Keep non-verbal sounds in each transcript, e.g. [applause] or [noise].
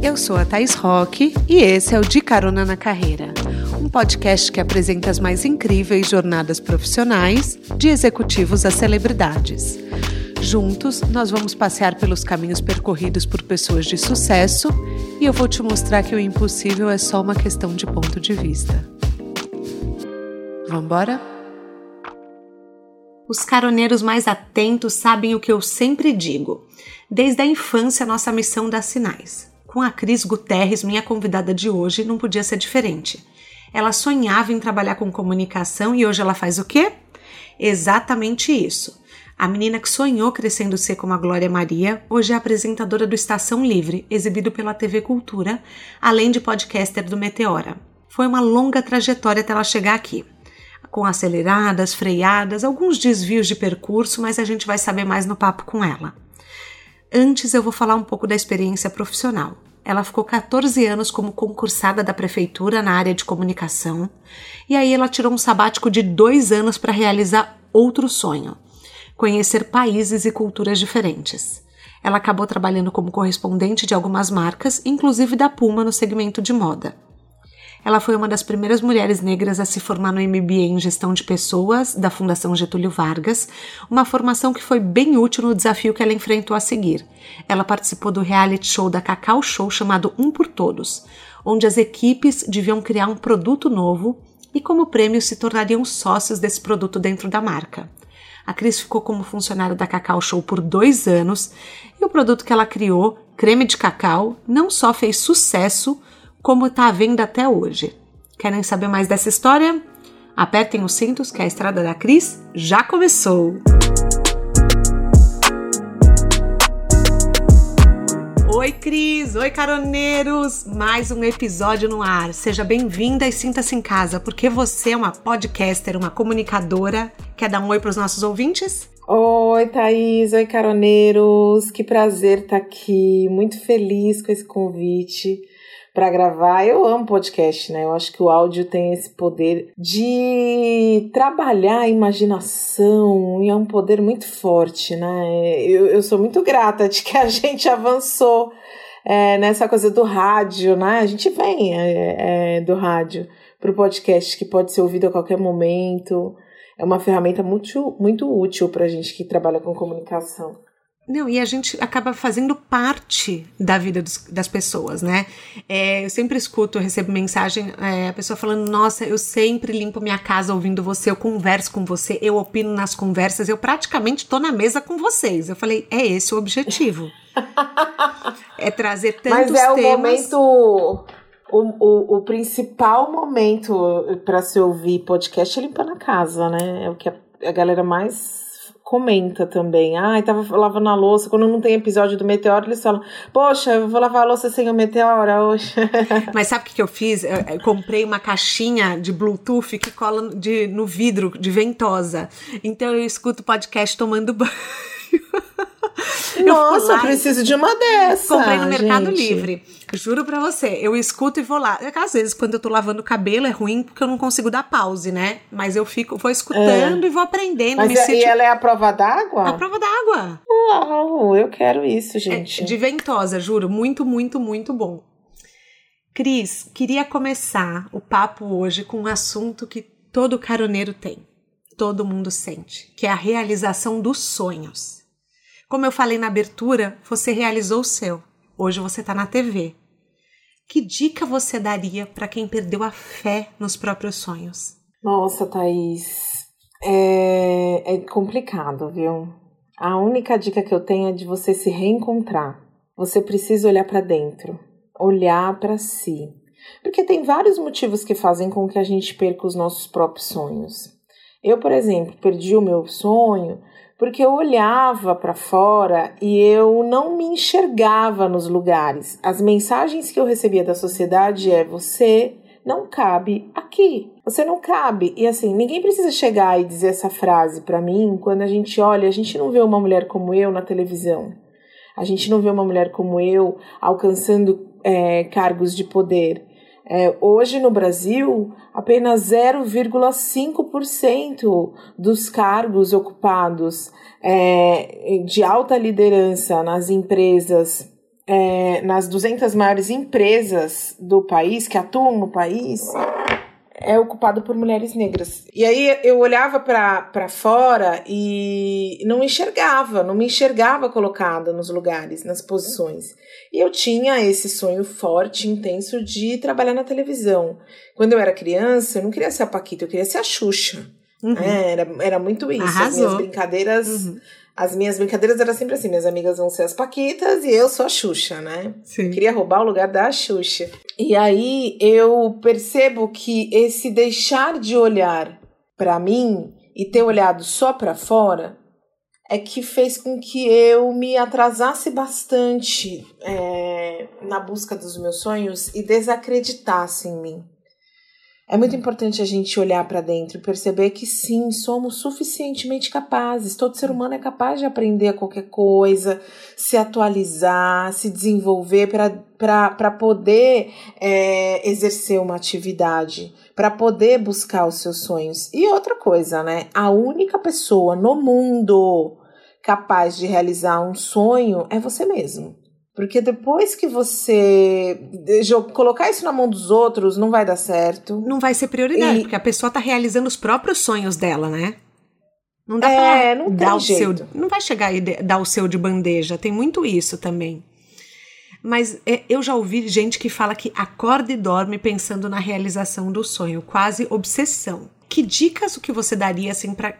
Eu sou a Thais Roque e esse é o De Carona na Carreira, um podcast que apresenta as mais incríveis jornadas profissionais, de executivos a celebridades. Juntos, nós vamos passear pelos caminhos percorridos por pessoas de sucesso e eu vou te mostrar que o impossível é só uma questão de ponto de vista. Vamos embora? Os caroneiros mais atentos sabem o que eu sempre digo. Desde a infância, nossa missão dá sinais. Com a Cris Guterres, minha convidada de hoje, não podia ser diferente. Ela sonhava em trabalhar com comunicação e hoje ela faz o quê? Exatamente isso. A menina que sonhou crescendo ser como a Glória Maria, hoje é apresentadora do Estação Livre, exibido pela TV Cultura, além de podcaster do Meteora. Foi uma longa trajetória até ela chegar aqui com aceleradas, freadas, alguns desvios de percurso, mas a gente vai saber mais no papo com ela. Antes eu vou falar um pouco da experiência profissional. Ela ficou 14 anos como concursada da prefeitura na área de comunicação e aí ela tirou um sabático de dois anos para realizar outro sonho: conhecer países e culturas diferentes. Ela acabou trabalhando como correspondente de algumas marcas, inclusive da Puma no segmento de moda. Ela foi uma das primeiras mulheres negras a se formar no MBA em Gestão de Pessoas da Fundação Getúlio Vargas, uma formação que foi bem útil no desafio que ela enfrentou a seguir. Ela participou do reality show da Cacau Show chamado Um por Todos, onde as equipes deviam criar um produto novo e, como prêmio, se tornariam sócios desse produto dentro da marca. A Cris ficou como funcionária da Cacau Show por dois anos e o produto que ela criou, creme de cacau, não só fez sucesso, como está à venda até hoje. Querem saber mais dessa história? Apertem os cintos que a estrada da Cris já começou! Oi, Cris! Oi, caroneiros! Mais um episódio no ar. Seja bem-vinda e sinta-se em casa, porque você é uma podcaster, uma comunicadora. Quer dar um oi para os nossos ouvintes? Oi, Thaís! Oi, caroneiros! Que prazer estar aqui. Muito feliz com esse convite para gravar. Eu amo podcast, né? Eu acho que o áudio tem esse poder de trabalhar a imaginação e é um poder muito forte, né? Eu, eu sou muito grata de que a [laughs] gente avançou é, nessa coisa do rádio, né? A gente vem é, é, do rádio para o podcast que pode ser ouvido a qualquer momento. É uma ferramenta muito, muito útil para a gente que trabalha com comunicação. Não, e a gente acaba fazendo parte da vida dos, das pessoas, né? É, eu sempre escuto, eu recebo mensagem, é, a pessoa falando: Nossa, eu sempre limpo minha casa ouvindo você, eu converso com você, eu opino nas conversas, eu praticamente tô na mesa com vocês. Eu falei: É esse o objetivo. [laughs] é trazer tantos Mas é temas. o momento. O, o, o principal momento para se ouvir podcast é limpando a casa, né? É o que a, a galera mais comenta também. Ai, ah, tava lavando a louça. Quando não tem episódio do Meteoro, eles falam: Poxa, eu vou lavar a louça sem o Meteoro hoje. [laughs] Mas sabe o que, que eu fiz? Eu, eu comprei uma caixinha de Bluetooth que cola de, no vidro de ventosa. Então eu escuto podcast tomando [laughs] banho. Nossa, eu preciso de uma dessa. Comprei no Mercado gente. Livre. Juro pra você, eu escuto e vou lá. É às vezes, quando eu tô lavando o cabelo, é ruim porque eu não consigo dar pause, né? Mas eu fico, vou escutando é. e vou aprendendo. Mas é, e ela é a prova d'água? A prova d'água. Uau, eu quero isso, gente. É de ventosa, juro. Muito, muito, muito bom. Cris, queria começar o papo hoje com um assunto que todo caroneiro tem, todo mundo sente, que é a realização dos sonhos. Como eu falei na abertura, você realizou o seu. Hoje você está na TV. Que dica você daria para quem perdeu a fé nos próprios sonhos? Nossa, Thaís, é, é complicado, viu? A única dica que eu tenho é de você se reencontrar. Você precisa olhar para dentro, olhar para si. Porque tem vários motivos que fazem com que a gente perca os nossos próprios sonhos. Eu, por exemplo, perdi o meu sonho porque eu olhava para fora e eu não me enxergava nos lugares. As mensagens que eu recebia da sociedade é você não cabe aqui. Você não cabe. E assim, ninguém precisa chegar e dizer essa frase para mim quando a gente olha, a gente não vê uma mulher como eu na televisão. A gente não vê uma mulher como eu alcançando é, cargos de poder. É, hoje no Brasil, apenas 0,5% dos cargos ocupados é, de alta liderança nas empresas é, nas 200 maiores empresas do país, que atuam no país, é ocupado por mulheres negras. E aí eu olhava para fora e não enxergava, não me enxergava colocada nos lugares, nas posições. E eu tinha esse sonho forte, intenso de trabalhar na televisão. Quando eu era criança, eu não queria ser a Paquita, eu queria ser a Xuxa. Uhum. É, era, era muito isso. Arrasou. As minhas brincadeiras. Uhum. As minhas brincadeiras eram sempre assim: minhas amigas vão ser as Paquitas e eu sou a Xuxa, né? Sim. Queria roubar o lugar da Xuxa. E aí eu percebo que esse deixar de olhar para mim e ter olhado só para fora é que fez com que eu me atrasasse bastante é, na busca dos meus sonhos e desacreditasse em mim. É muito importante a gente olhar para dentro e perceber que sim, somos suficientemente capazes. Todo ser humano é capaz de aprender qualquer coisa, se atualizar, se desenvolver para poder é, exercer uma atividade, para poder buscar os seus sonhos. E outra coisa, né? A única pessoa no mundo capaz de realizar um sonho é você mesmo. Porque depois que você colocar isso na mão dos outros, não vai dar certo. Não vai ser prioridade, e... porque a pessoa tá realizando os próprios sonhos dela, né? Não dá é, pra não dar o jeito. seu. Não vai chegar e dar o seu de bandeja. Tem muito isso também. Mas é, eu já ouvi gente que fala que acorda e dorme pensando na realização do sonho, quase obsessão. Que dicas o que você daria assim para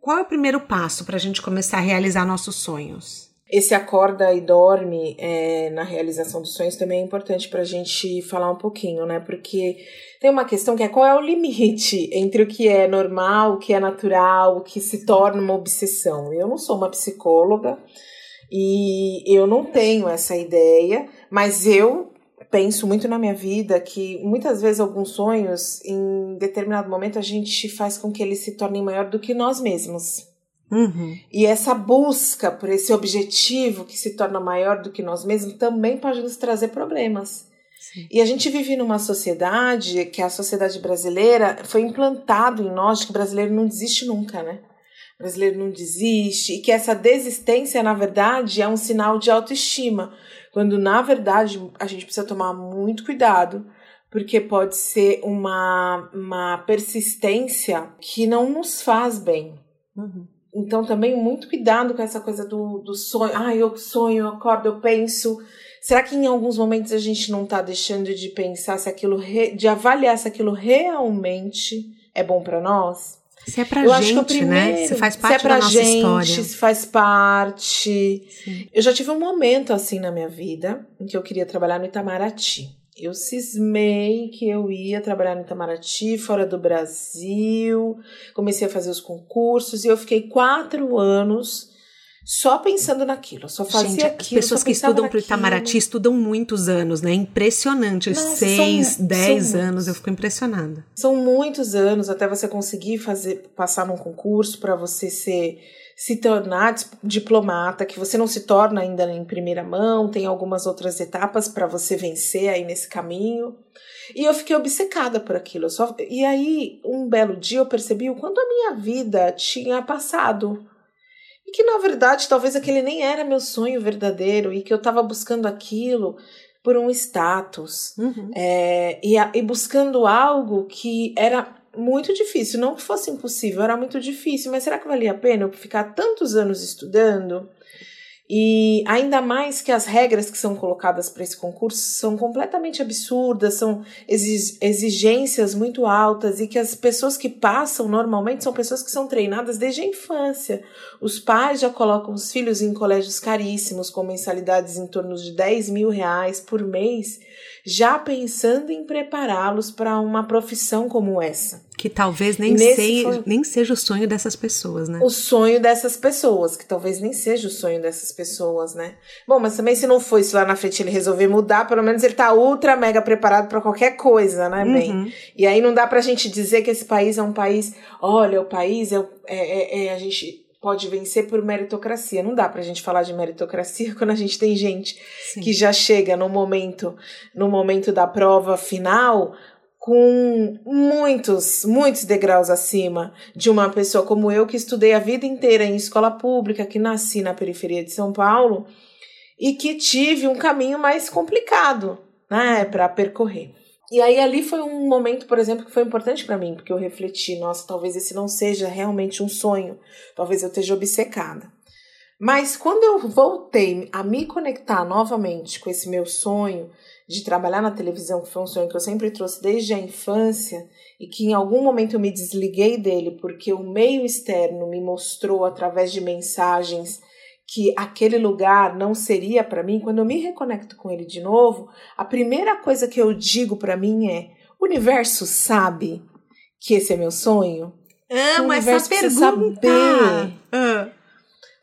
qual é o primeiro passo para a gente começar a realizar nossos sonhos? Esse acorda e dorme é, na realização dos sonhos também é importante para a gente falar um pouquinho, né? Porque tem uma questão que é qual é o limite [laughs] entre o que é normal, o que é natural, o que se torna uma obsessão. Eu não sou uma psicóloga e eu não tenho essa ideia, mas eu penso muito na minha vida que muitas vezes alguns sonhos, em determinado momento, a gente faz com que eles se tornem maior do que nós mesmos. Uhum. E essa busca por esse objetivo que se torna maior do que nós mesmos também pode nos trazer problemas. Sim. E a gente vive numa sociedade que a sociedade brasileira foi implantado em nós que o brasileiro não desiste nunca, né? O brasileiro não desiste e que essa desistência, na verdade, é um sinal de autoestima, quando na verdade a gente precisa tomar muito cuidado, porque pode ser uma, uma persistência que não nos faz bem. Uhum. Então, também muito cuidado com essa coisa do, do sonho. Ah, eu sonho, eu acordo, eu penso. Será que em alguns momentos a gente não está deixando de pensar se aquilo, re... de avaliar se aquilo realmente é bom para nós? Se é pra eu gente, primeiro, né? Se faz parte se é pra da nossa gente, história. Se faz parte. Sim. Eu já tive um momento assim na minha vida em que eu queria trabalhar no Itamaraty. Eu cismei que eu ia trabalhar no Itamaraty, fora do Brasil, comecei a fazer os concursos e eu fiquei quatro anos só pensando naquilo, só fazia Gente, aquilo. As pessoas que estudam para o Itamaraty estudam muitos anos, né? Impressionante. Nossa, Seis, são, dez são, anos, eu fico impressionada. São muitos anos até você conseguir fazer, passar num concurso para você ser se tornar diplomata, que você não se torna ainda em primeira mão, tem algumas outras etapas para você vencer aí nesse caminho. E eu fiquei obcecada por aquilo. Só... E aí, um belo dia, eu percebi o quanto a minha vida tinha passado. E que, na verdade, talvez aquele nem era meu sonho verdadeiro e que eu estava buscando aquilo por um status. Uhum. É, e, e buscando algo que era muito difícil. Não que fosse impossível, era muito difícil, mas será que valia a pena eu ficar tantos anos estudando? E ainda mais que as regras que são colocadas para esse concurso são completamente absurdas, são exigências muito altas e que as pessoas que passam normalmente são pessoas que são treinadas desde a infância. Os pais já colocam os filhos em colégios caríssimos, com mensalidades em torno de 10 mil reais por mês já pensando em prepará-los para uma profissão como essa. Que talvez nem, sei, foi... nem seja o sonho dessas pessoas, né? O sonho dessas pessoas, que talvez nem seja o sonho dessas pessoas, né? Bom, mas também se não for isso lá na frente ele resolver mudar, pelo menos ele tá ultra mega preparado para qualquer coisa, né, bem? Uhum. E aí não dá pra gente dizer que esse país é um país, olha, o país é, é, é, é a gente pode vencer por meritocracia. Não dá pra gente falar de meritocracia [laughs] quando a gente tem gente Sim. que já chega no momento, no momento da prova final com muitos, muitos degraus acima de uma pessoa como eu que estudei a vida inteira em escola pública, que nasci na periferia de São Paulo e que tive um caminho mais complicado, né, para percorrer. E aí ali foi um momento, por exemplo, que foi importante para mim, porque eu refleti, nossa, talvez esse não seja realmente um sonho, talvez eu esteja obcecada. Mas quando eu voltei a me conectar novamente com esse meu sonho de trabalhar na televisão, que foi um sonho que eu sempre trouxe desde a infância, e que em algum momento eu me desliguei dele porque o meio externo me mostrou através de mensagens que aquele lugar não seria para mim, quando eu me reconecto com ele de novo, a primeira coisa que eu digo para mim é: o universo sabe que esse é meu sonho? Amo essa pergunta. Saber.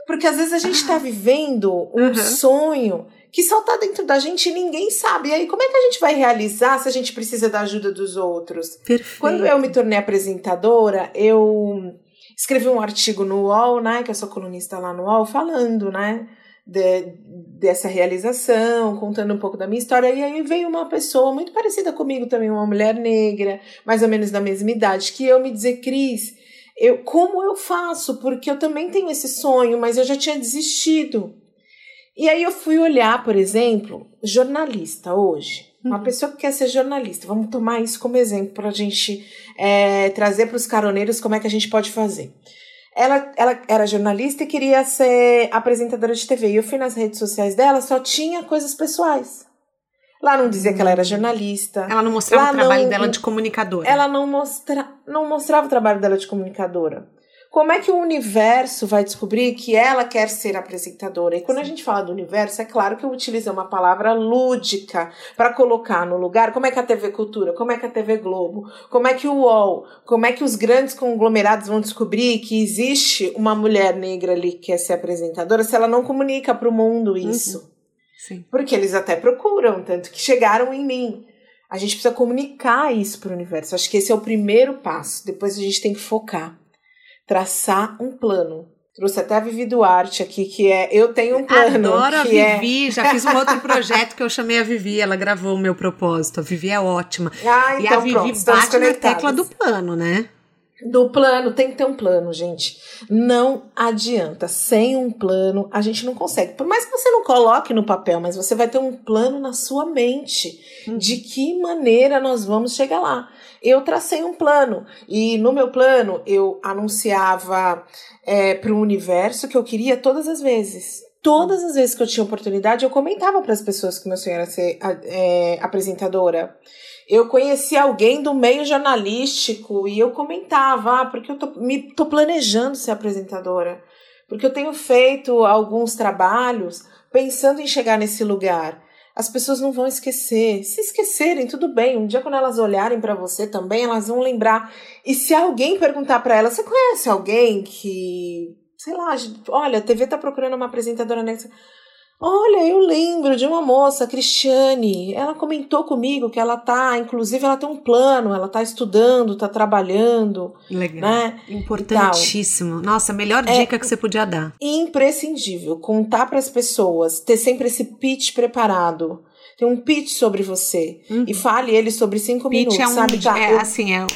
Porque às vezes a gente está vivendo um uhum. sonho que só está dentro da gente e ninguém sabe. E aí, como é que a gente vai realizar se a gente precisa da ajuda dos outros? Perfeito. Quando eu me tornei apresentadora, eu escrevi um artigo no UOL, né? Que eu sou colunista lá no UOL, falando, né? De, dessa realização, contando um pouco da minha história. E aí veio uma pessoa muito parecida comigo também, uma mulher negra, mais ou menos da mesma idade, que eu me dizer, Cris, eu, como eu faço? Porque eu também tenho esse sonho, mas eu já tinha desistido. E aí eu fui olhar, por exemplo, jornalista hoje. Uma uhum. pessoa que quer ser jornalista. Vamos tomar isso como exemplo para a gente é, trazer para os caroneiros como é que a gente pode fazer. Ela, ela era jornalista e queria ser apresentadora de TV. E eu fui nas redes sociais dela, só tinha coisas pessoais. Lá não dizia que ela era jornalista. Ela não mostrava Lá o trabalho não, dela de comunicadora. Ela não, mostra, não mostrava o trabalho dela de comunicadora. Como é que o universo vai descobrir que ela quer ser apresentadora? E quando Sim. a gente fala do universo, é claro que eu utilizei uma palavra lúdica para colocar no lugar como é que a TV Cultura, como é que a TV Globo, como é que o UOL, como é que os grandes conglomerados vão descobrir que existe uma mulher negra ali que quer ser apresentadora se ela não comunica para o mundo isso. Uhum. Sim. Porque eles até procuram, tanto que chegaram em mim. A gente precisa comunicar isso para o universo. Acho que esse é o primeiro passo. Depois a gente tem que focar, traçar um plano. Trouxe até a Vivi Duarte aqui, que é Eu Tenho um Plano. Adoro a é Vivi, é... já fiz um outro projeto que eu chamei a Vivi, ela gravou o meu propósito. A Vivi é ótima. Ah, então e a então Vivi pronto, bate na tecla do plano, né? Do plano, tem que ter um plano, gente. Não adianta. Sem um plano, a gente não consegue. Por mais que você não coloque no papel, mas você vai ter um plano na sua mente uhum. de que maneira nós vamos chegar lá. Eu tracei um plano e no meu plano eu anunciava é, para o universo que eu queria todas as vezes. Todas as vezes que eu tinha oportunidade, eu comentava para as pessoas que meu sonho era ser é, apresentadora eu conheci alguém do meio jornalístico e eu comentava, ah, porque eu tô, me, tô planejando ser apresentadora, porque eu tenho feito alguns trabalhos pensando em chegar nesse lugar. As pessoas não vão esquecer. Se esquecerem, tudo bem. Um dia, quando elas olharem para você também, elas vão lembrar. E se alguém perguntar para ela, você conhece alguém que, sei lá, olha, a TV tá procurando uma apresentadora nessa. Olha, eu lembro de uma moça, Cristiane, ela comentou comigo que ela tá, inclusive ela tem um plano, ela tá estudando, tá trabalhando. Legal. Né? Importantíssimo. Nossa, melhor é dica que você podia dar. Imprescindível contar para as pessoas, ter sempre esse pitch preparado tem um pitch sobre você uhum. e fale ele sobre cinco pitch minutos, é um, sabe? Tá, é, eu... assim, é,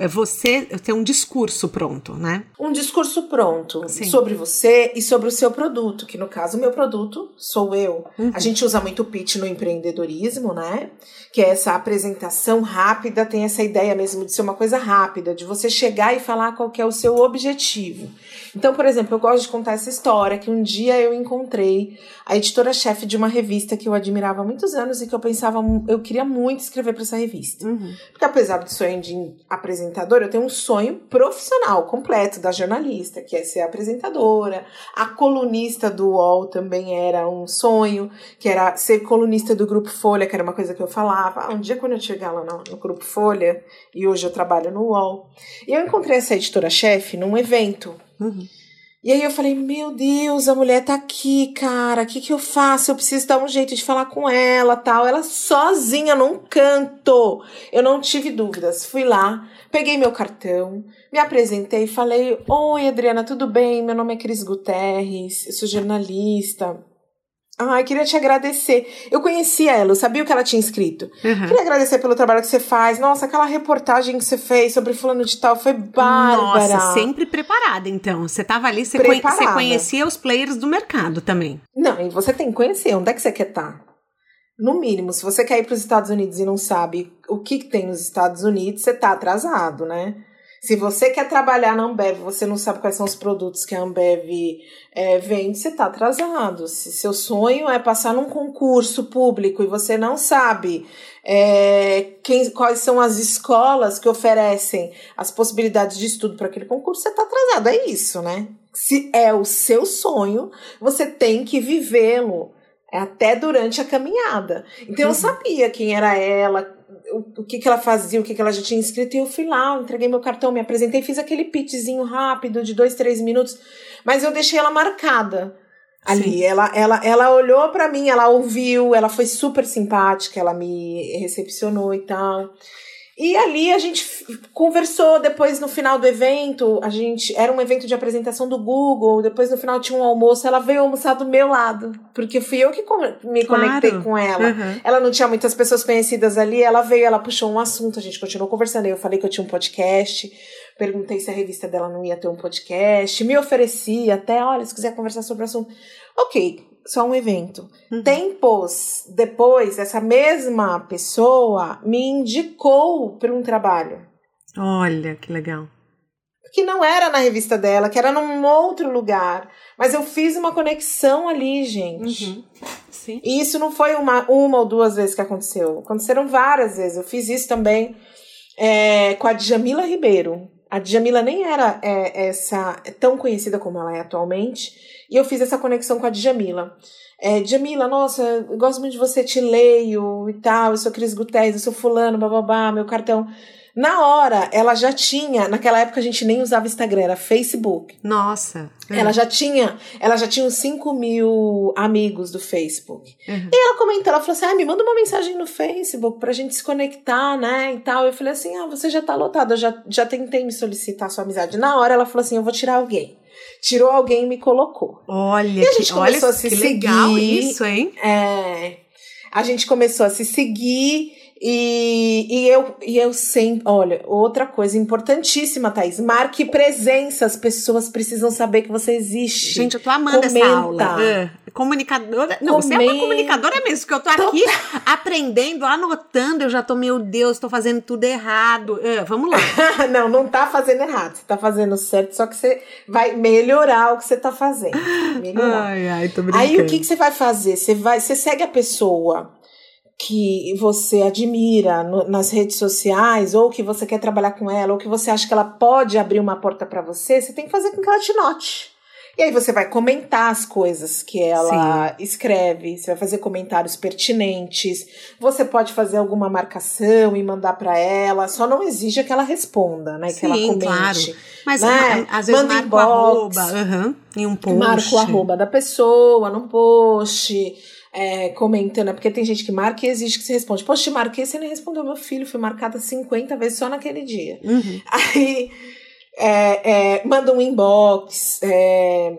é você ter um discurso pronto, né? Um discurso pronto Sim. sobre você e sobre o seu produto, que no caso o meu produto sou eu. Uhum. A gente usa muito pitch no empreendedorismo, né? Que é essa apresentação rápida, tem essa ideia mesmo de ser uma coisa rápida, de você chegar e falar qual é o seu objetivo. Então, por exemplo, eu gosto de contar essa história que um dia eu encontrei a editora-chefe de uma revista que eu admirava há muitos anos e que eu pensava, eu queria muito escrever para essa revista. Uhum. Porque apesar do sonho de apresentadora, eu tenho um sonho profissional completo da jornalista, que é ser apresentadora. A colunista do UOL também era um sonho, que era ser colunista do Grupo Folha, que era uma coisa que eu falava. Ah, um dia quando eu chegar lá no, no Grupo Folha, e hoje eu trabalho no UOL. E eu encontrei essa editora-chefe num evento Uhum. E aí eu falei, meu Deus, a mulher tá aqui, cara, o que que eu faço? Eu preciso dar um jeito de falar com ela, tal. Ela sozinha num canto. Eu não tive dúvidas. Fui lá, peguei meu cartão, me apresentei falei, oi Adriana, tudo bem? Meu nome é Cris Guterres, eu sou jornalista. Ai, queria te agradecer. Eu conhecia ela, eu sabia o que ela tinha escrito. Uhum. Queria agradecer pelo trabalho que você faz. Nossa, aquela reportagem que você fez sobre fulano de tal foi bárbara. Nossa, sempre preparada, então. Você tava ali, você, conhe você conhecia os players do mercado também. Não, e você tem que conhecer. Onde é que você quer estar? Tá? No mínimo, se você quer ir para os Estados Unidos e não sabe o que, que tem nos Estados Unidos, você tá atrasado, né? Se você quer trabalhar na Ambev, você não sabe quais são os produtos que a Ambev é, vende, você está atrasado. Se seu sonho é passar num concurso público e você não sabe é, quem, quais são as escolas que oferecem as possibilidades de estudo para aquele concurso, você está atrasado. É isso, né? Se é o seu sonho, você tem que vivê-lo até durante a caminhada. Então eu uhum. sabia quem era ela, o, o que, que ela fazia, o que, que ela já tinha escrito, e eu fui lá, entreguei meu cartão, me apresentei, fiz aquele pitchzinho rápido de dois, três minutos, mas eu deixei ela marcada ali. Ela, ela, ela olhou para mim, ela ouviu, ela foi super simpática, ela me recepcionou e tal. E ali a gente conversou depois no final do evento, a gente era um evento de apresentação do Google, depois no final tinha um almoço, ela veio almoçar do meu lado, porque fui eu que me conectei claro. com ela. Uhum. Ela não tinha muitas pessoas conhecidas ali, ela veio, ela puxou um assunto, a gente continuou conversando, eu falei que eu tinha um podcast, perguntei se a revista dela não ia ter um podcast, me ofereci até, olha, se quiser conversar sobre o assunto. OK, só um evento. Uhum. Tempos depois, essa mesma pessoa me indicou para um trabalho. Olha, que legal. Que não era na revista dela, que era num outro lugar. Mas eu fiz uma conexão ali, gente. Uhum. Sim. E isso não foi uma, uma ou duas vezes que aconteceu. Aconteceram várias vezes. Eu fiz isso também é, com a Djamila Ribeiro. A Djamila nem era é, essa tão conhecida como ela é atualmente. E eu fiz essa conexão com a Djamila. É, Djamila, nossa, gosto muito de você, te leio e tal, eu sou Cris Guterres, eu sou fulano, bababá, meu cartão. Na hora, ela já tinha, naquela época a gente nem usava Instagram, era Facebook. Nossa. É. Ela já tinha, ela já tinha uns 5 mil amigos do Facebook. Uhum. E ela comentou, ela falou assim: ah, me manda uma mensagem no Facebook pra gente se conectar, né? E tal. Eu falei assim: ah, você já tá lotado, eu já, já tentei me solicitar sua amizade. Na hora ela falou assim: eu vou tirar alguém tirou alguém e me colocou. Olha, e a gente que, começou olha, a se que seguir. legal isso, hein? É. A gente começou a se seguir e, e, eu, e eu sempre. Olha, outra coisa importantíssima, Thaís. Marque presença. As pessoas precisam saber que você existe. Gente, eu tô amando Comenta. essa aula. Uh, comunicadora. Não, Comenta. você é uma comunicadora mesmo, que eu tô aqui tô... [laughs] aprendendo, anotando. Eu já tô, meu Deus, tô fazendo tudo errado. Uh, vamos lá. [laughs] não, não tá fazendo errado. Você tá fazendo certo, só que você vai melhorar o que você tá fazendo. Melhorar. Ai, ai, tô brincando. Aí o que, que você vai fazer? Você vai, você segue a pessoa que você admira no, nas redes sociais, ou que você quer trabalhar com ela, ou que você acha que ela pode abrir uma porta para você, você tem que fazer com que ela te note. E aí você vai comentar as coisas que ela Sim. escreve, você vai fazer comentários pertinentes, você pode fazer alguma marcação e mandar para ela, só não exige que ela responda, né? Sim, que ela comente. Claro. Mas né? às vezes Manda marca inbox, arroba, uhum, em um post. Marca o arroba da pessoa num post é, comentando, é porque tem gente que marca e exige que você responde. Poxa, te marquei, você nem respondeu meu filho, fui marcada 50 vezes só naquele dia. Uhum. Aí é, é, manda um inbox, é,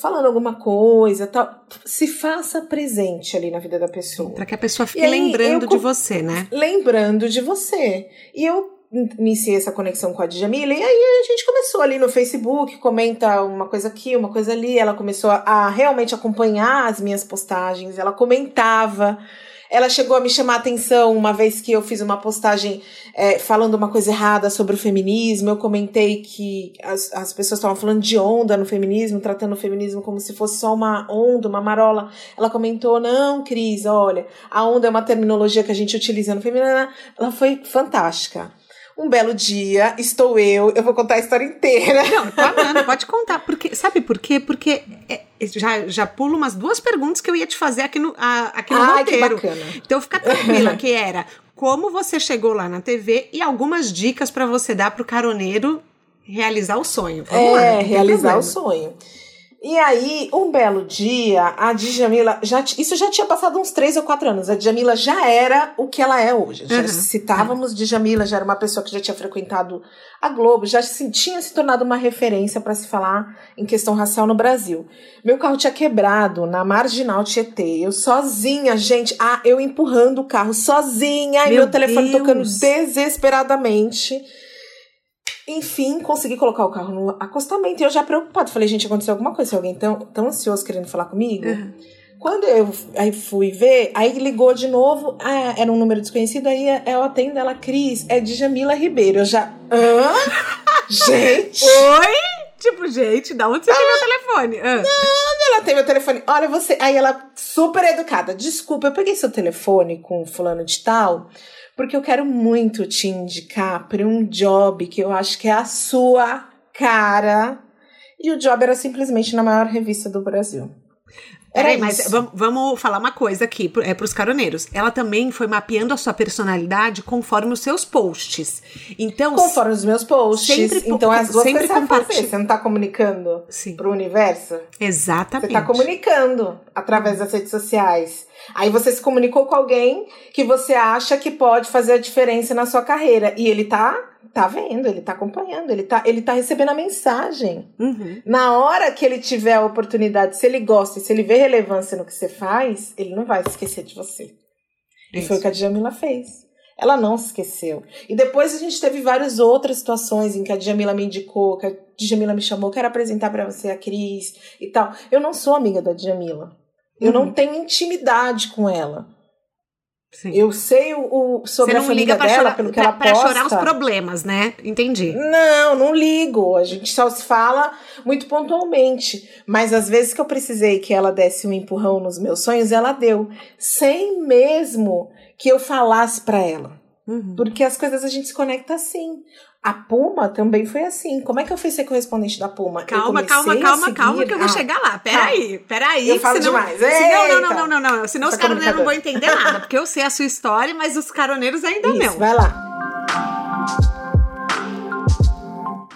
falando alguma coisa, tal. Se faça presente ali na vida da pessoa. Para que a pessoa fique lembrando eu, de você, né? Lembrando de você. E eu iniciei essa conexão com a Djamila e aí a gente começou ali no Facebook, comenta uma coisa aqui, uma coisa ali, ela começou a, realmente acompanhar as minhas postagens, ela comentava, ela chegou a me chamar a atenção uma vez que eu fiz uma postagem é, falando uma coisa errada sobre o feminismo. Eu comentei que as, as pessoas estavam falando de onda no feminismo, tratando o feminismo como se fosse só uma onda, uma marola. Ela comentou: não, Cris, olha, a onda é uma terminologia que a gente utiliza no feminismo. Ela foi fantástica. Um belo dia, estou eu, eu vou contar a história inteira. Não, tá amando, pode contar. Porque, sabe por quê? Porque é, já, já pulo umas duas perguntas que eu ia te fazer aqui no, a, aqui no Ai, roteiro. Que bacana. Então fica tranquila, que era como você chegou lá na TV e algumas dicas para você dar pro caroneiro realizar o sonho. Vamos é, lá, realizar problema. o sonho. E aí, um belo dia, a Djamila, já, isso já tinha passado uns três ou quatro anos, a Djamila já era o que ela é hoje. Já uhum. citávamos Djamila, já era uma pessoa que já tinha frequentado a Globo, já se, tinha se tornado uma referência para se falar em questão racial no Brasil. Meu carro tinha quebrado na Marginal Tietê, eu sozinha, gente, ah, eu empurrando o carro sozinha, meu e meu telefone Deus. tocando desesperadamente. Enfim, consegui colocar o carro no acostamento e eu já preocupado. Falei, gente, aconteceu alguma coisa? Se alguém tão, tão ansioso querendo falar comigo. Uhum. Quando eu aí fui ver, aí ligou de novo, ah, era um número desconhecido, aí eu atendo ela, Cris, é de Jamila Ribeiro. Eu já. Hã? [laughs] gente! Oi? Tipo, gente, da onde você ah, tem meu telefone? Ah. Não, ela tem meu telefone. Olha, você. Aí ela, super educada. Desculpa, eu peguei seu telefone com fulano de tal porque eu quero muito te indicar para um job que eu acho que é a sua cara. E o job era simplesmente na maior revista do Brasil. Peraí, mas vamos falar uma coisa aqui é, para os caroneiros. Ela também foi mapeando a sua personalidade conforme os seus posts. Então, conforme os meus posts. Sempre, então as duas sempre compartilha. Você não está comunicando para o universo? Exatamente. Você está comunicando através das redes sociais. Aí você se comunicou com alguém que você acha que pode fazer a diferença na sua carreira e ele tá tá vendo, ele tá acompanhando, ele tá, ele tá recebendo a mensagem. Uhum. Na hora que ele tiver a oportunidade, se ele gosta e se ele vê relevância no que você faz, ele não vai se esquecer de você. Isso. E foi o que a Djamila fez. Ela não se esqueceu. E depois a gente teve várias outras situações em que a Djamila me indicou, que a Djamila me chamou, quero apresentar para você a Cris e tal. Eu não sou amiga da Djamila. Eu uhum. não tenho intimidade com ela. Sim. Eu sei o, o sobre Você não a família liga dela, chorar, pelo que pra, ela posta. Pra chorar os problemas, né? Entendi. Não, não ligo. A gente só se fala muito pontualmente. Mas às vezes que eu precisei que ela desse um empurrão nos meus sonhos, ela deu. Sem mesmo que eu falasse para ela. Uhum. Porque as coisas a gente se conecta assim. A Puma também foi assim. Como é que eu fui ser correspondente da Puma? Calma, calma, calma, seguir... calma, que eu vou ah, chegar lá. Peraí, peraí. Eu falo senão... demais. Senão, não, não, não, não, não. Senão os caroneiros não vão entender nada. Porque eu sei a sua história, mas os caroneiros ainda Isso, não. Vai lá.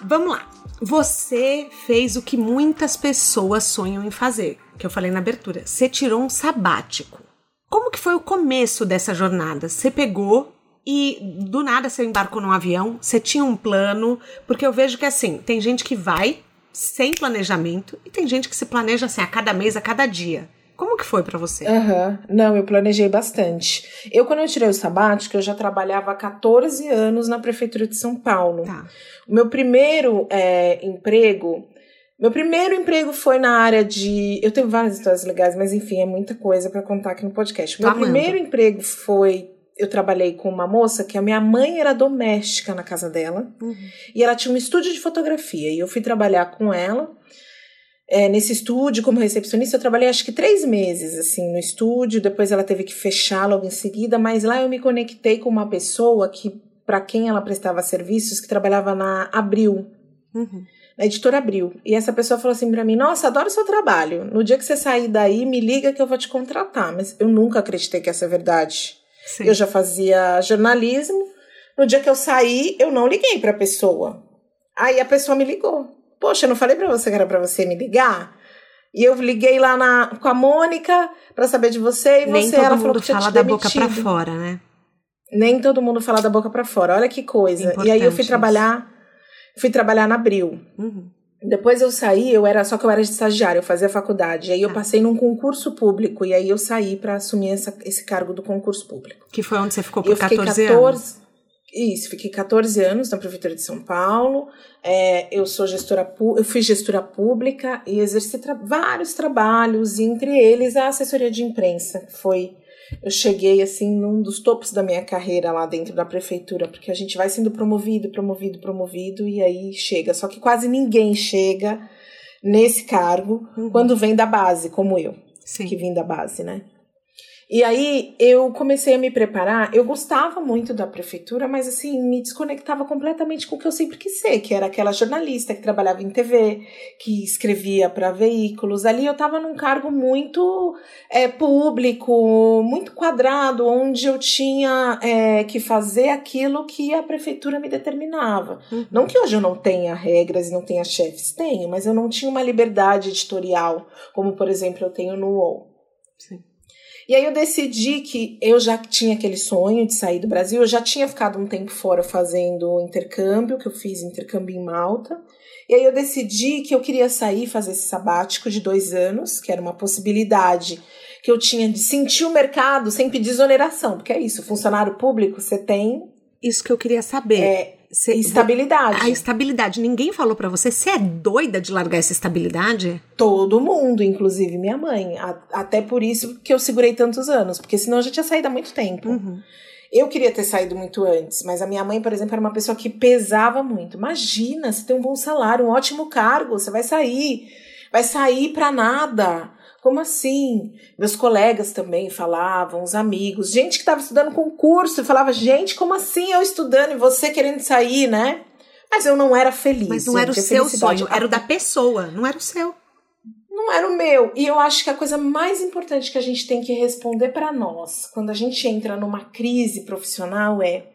Vamos lá. Você fez o que muitas pessoas sonham em fazer, que eu falei na abertura. Você tirou um sabático. Como que foi o começo dessa jornada? Você pegou e do nada você embarcou num avião, você tinha um plano, porque eu vejo que assim, tem gente que vai sem planejamento e tem gente que se planeja assim a cada mês, a cada dia. Como que foi para você? Uhum. Não, eu planejei bastante. Eu, quando eu tirei o sabático, eu já trabalhava há 14 anos na Prefeitura de São Paulo. Tá. O meu primeiro é, emprego. Meu primeiro emprego foi na área de. Eu tenho várias histórias legais, mas enfim, é muita coisa para contar aqui no podcast. Meu tá primeiro emprego foi eu trabalhei com uma moça que a minha mãe era doméstica na casa dela. Uhum. e ela tinha um estúdio de fotografia. E eu fui trabalhar com ela é, nesse estúdio como recepcionista. Eu trabalhei acho que três meses assim no estúdio. Depois ela teve que fechar logo em seguida. Mas lá eu me conectei com uma pessoa que para quem ela prestava serviços que trabalhava na Abril. Uhum. na editora Abril. E essa pessoa falou assim para mim nossa adoro seu trabalho. No dia que você sair daí me liga que eu vou te contratar. Mas eu nunca acreditei que essa é verdade Sim. Eu já fazia jornalismo. No dia que eu saí, eu não liguei para a pessoa. Aí a pessoa me ligou. Poxa, eu não falei para você que era para você me ligar? E eu liguei lá na, com a Mônica para saber de você e Nem você todo ela mundo falou que tinha fala da boca para fora, né? Nem todo mundo fala da boca para fora. Olha que coisa. Importante e aí eu fui trabalhar, fui trabalhar na Abril. Uhum. Depois eu saí, eu era só que eu era de estagiário, eu fazia faculdade. Aí eu ah. passei num concurso público e aí eu saí para assumir essa, esse cargo do concurso público. Que foi onde você ficou por 14, 14 anos? Isso, fiquei 14 anos na prefeitura de São Paulo. É, eu sou gestora, eu fui gestora pública e exerci tra vários trabalhos, entre eles a assessoria de imprensa, que foi eu cheguei assim num dos topos da minha carreira lá dentro da prefeitura, porque a gente vai sendo promovido, promovido, promovido e aí chega. Só que quase ninguém chega nesse cargo uhum. quando vem da base, como eu, Sim. que vim da base, né? E aí eu comecei a me preparar. Eu gostava muito da prefeitura, mas assim, me desconectava completamente com o que eu sempre quis ser, que era aquela jornalista que trabalhava em TV, que escrevia para veículos. Ali eu estava num cargo muito é, público, muito quadrado, onde eu tinha é, que fazer aquilo que a prefeitura me determinava. Uhum. Não que hoje eu não tenha regras e não tenha chefes, tenho, mas eu não tinha uma liberdade editorial, como por exemplo eu tenho no UOL. Sim. E aí eu decidi que eu já tinha aquele sonho de sair do Brasil, eu já tinha ficado um tempo fora fazendo intercâmbio, que eu fiz intercâmbio em Malta. E aí eu decidi que eu queria sair fazer esse sabático de dois anos, que era uma possibilidade que eu tinha de sentir o mercado sem pedir exoneração, porque é isso, funcionário público você tem. Isso que eu queria saber. É, Cê, estabilidade. A estabilidade. Ninguém falou para você, você é doida de largar essa estabilidade? Todo mundo, inclusive minha mãe. A, até por isso que eu segurei tantos anos, porque senão eu já tinha saído há muito tempo. Uhum. Eu queria ter saído muito antes, mas a minha mãe, por exemplo, era uma pessoa que pesava muito. Imagina, você tem um bom salário, um ótimo cargo, você vai sair. Vai sair para nada. Como assim? Meus colegas também falavam, os amigos, gente que estava estudando concurso, falava, gente, como assim eu estudando e você querendo sair, né? Mas eu não era feliz. Mas não gente, era o seu sonho, era o da pessoa, não era o seu. Não era o meu. E eu acho que a coisa mais importante que a gente tem que responder para nós, quando a gente entra numa crise profissional, é: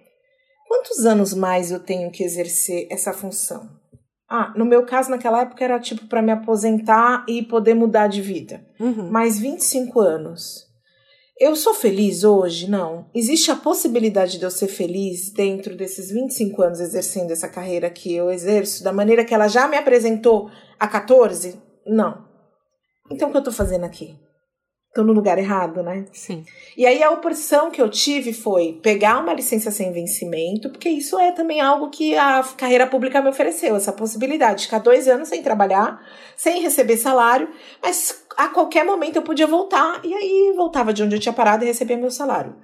quantos anos mais eu tenho que exercer essa função? Ah, no meu caso, naquela época, era tipo para me aposentar e poder mudar de vida. Uhum. Mais 25 anos. Eu sou feliz hoje? Não. Existe a possibilidade de eu ser feliz dentro desses 25 anos exercendo essa carreira que eu exerço, da maneira que ela já me apresentou há 14? Não. Então o que eu tô fazendo aqui? Tô no lugar errado, né? Sim. E aí a oposição que eu tive foi pegar uma licença sem vencimento, porque isso é também algo que a carreira pública me ofereceu, essa possibilidade de ficar dois anos sem trabalhar, sem receber salário, mas a qualquer momento eu podia voltar, e aí voltava de onde eu tinha parado e recebia meu salário.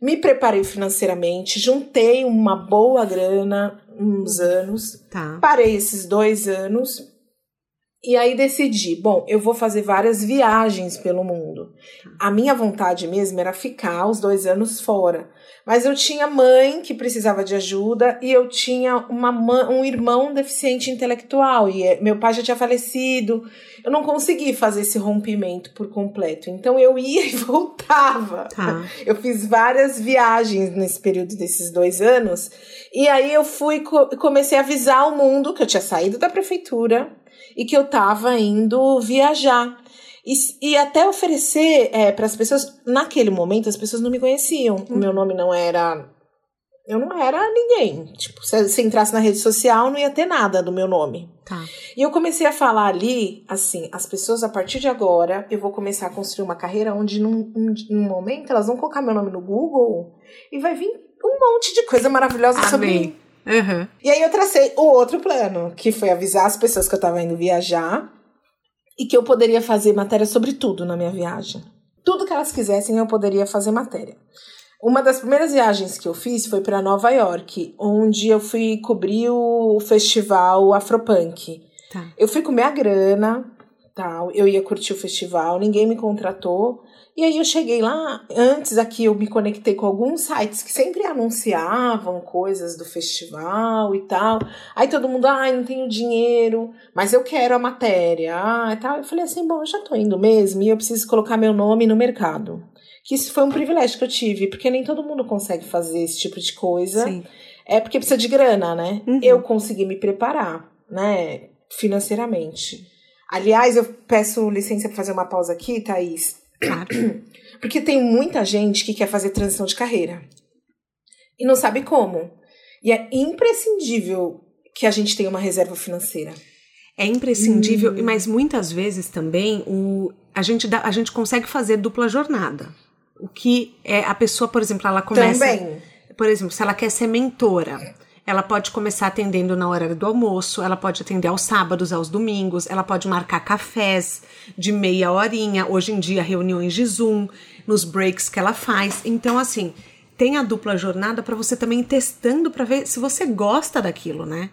Me preparei financeiramente, juntei uma boa grana uns anos, tá. parei esses dois anos e aí decidi, bom, eu vou fazer várias viagens pelo mundo. A minha vontade mesmo era ficar os dois anos fora. Mas eu tinha mãe que precisava de ajuda e eu tinha uma um irmão deficiente intelectual e eh, meu pai já tinha falecido. Eu não consegui fazer esse rompimento por completo. Então eu ia [laughs] e voltava. Tá. Eu fiz várias viagens nesse período desses dois anos. E aí eu fui comecei a avisar o mundo que eu tinha saído da prefeitura e que eu estava indo viajar. E, e até oferecer é, para as pessoas, naquele momento, as pessoas não me conheciam. O meu nome não era. Eu não era ninguém. Tipo, se, se entrasse na rede social, não ia ter nada do meu nome. Tá. E eu comecei a falar ali, assim, as pessoas, a partir de agora, eu vou começar a construir uma carreira onde, num, num momento, elas vão colocar meu nome no Google e vai vir um monte de coisa maravilhosa Amém. sobre mim. Uhum. E aí eu tracei o outro plano, que foi avisar as pessoas que eu estava indo viajar e que eu poderia fazer matéria sobre tudo na minha viagem. Tudo que elas quisessem eu poderia fazer matéria. Uma das primeiras viagens que eu fiz foi para Nova York, onde eu fui cobrir o festival Afropunk. Tá. Eu fui com minha grana, tal, eu ia curtir o festival, ninguém me contratou. E aí eu cheguei lá, antes aqui eu me conectei com alguns sites que sempre anunciavam coisas do festival e tal. Aí todo mundo, ai, ah, não tenho dinheiro, mas eu quero a matéria, ah, e tal. Eu falei assim, bom, eu já tô indo mesmo e eu preciso colocar meu nome no mercado. Que isso foi um privilégio que eu tive, porque nem todo mundo consegue fazer esse tipo de coisa. Sim. É porque precisa de grana, né? Uhum. Eu consegui me preparar, né, financeiramente. Aliás, eu peço licença para fazer uma pausa aqui, Thaís Claro. Porque tem muita gente que quer fazer transição de carreira e não sabe como. E é imprescindível que a gente tenha uma reserva financeira. É imprescindível, hum. mas muitas vezes também o, a, gente dá, a gente consegue fazer dupla jornada. O que é a pessoa, por exemplo, ela começa. Também. Por exemplo, se ela quer ser mentora ela pode começar atendendo na hora do almoço, ela pode atender aos sábados, aos domingos, ela pode marcar cafés de meia horinha, hoje em dia reuniões de Zoom, nos breaks que ela faz. Então, assim, tem a dupla jornada para você também ir testando para ver se você gosta daquilo, né?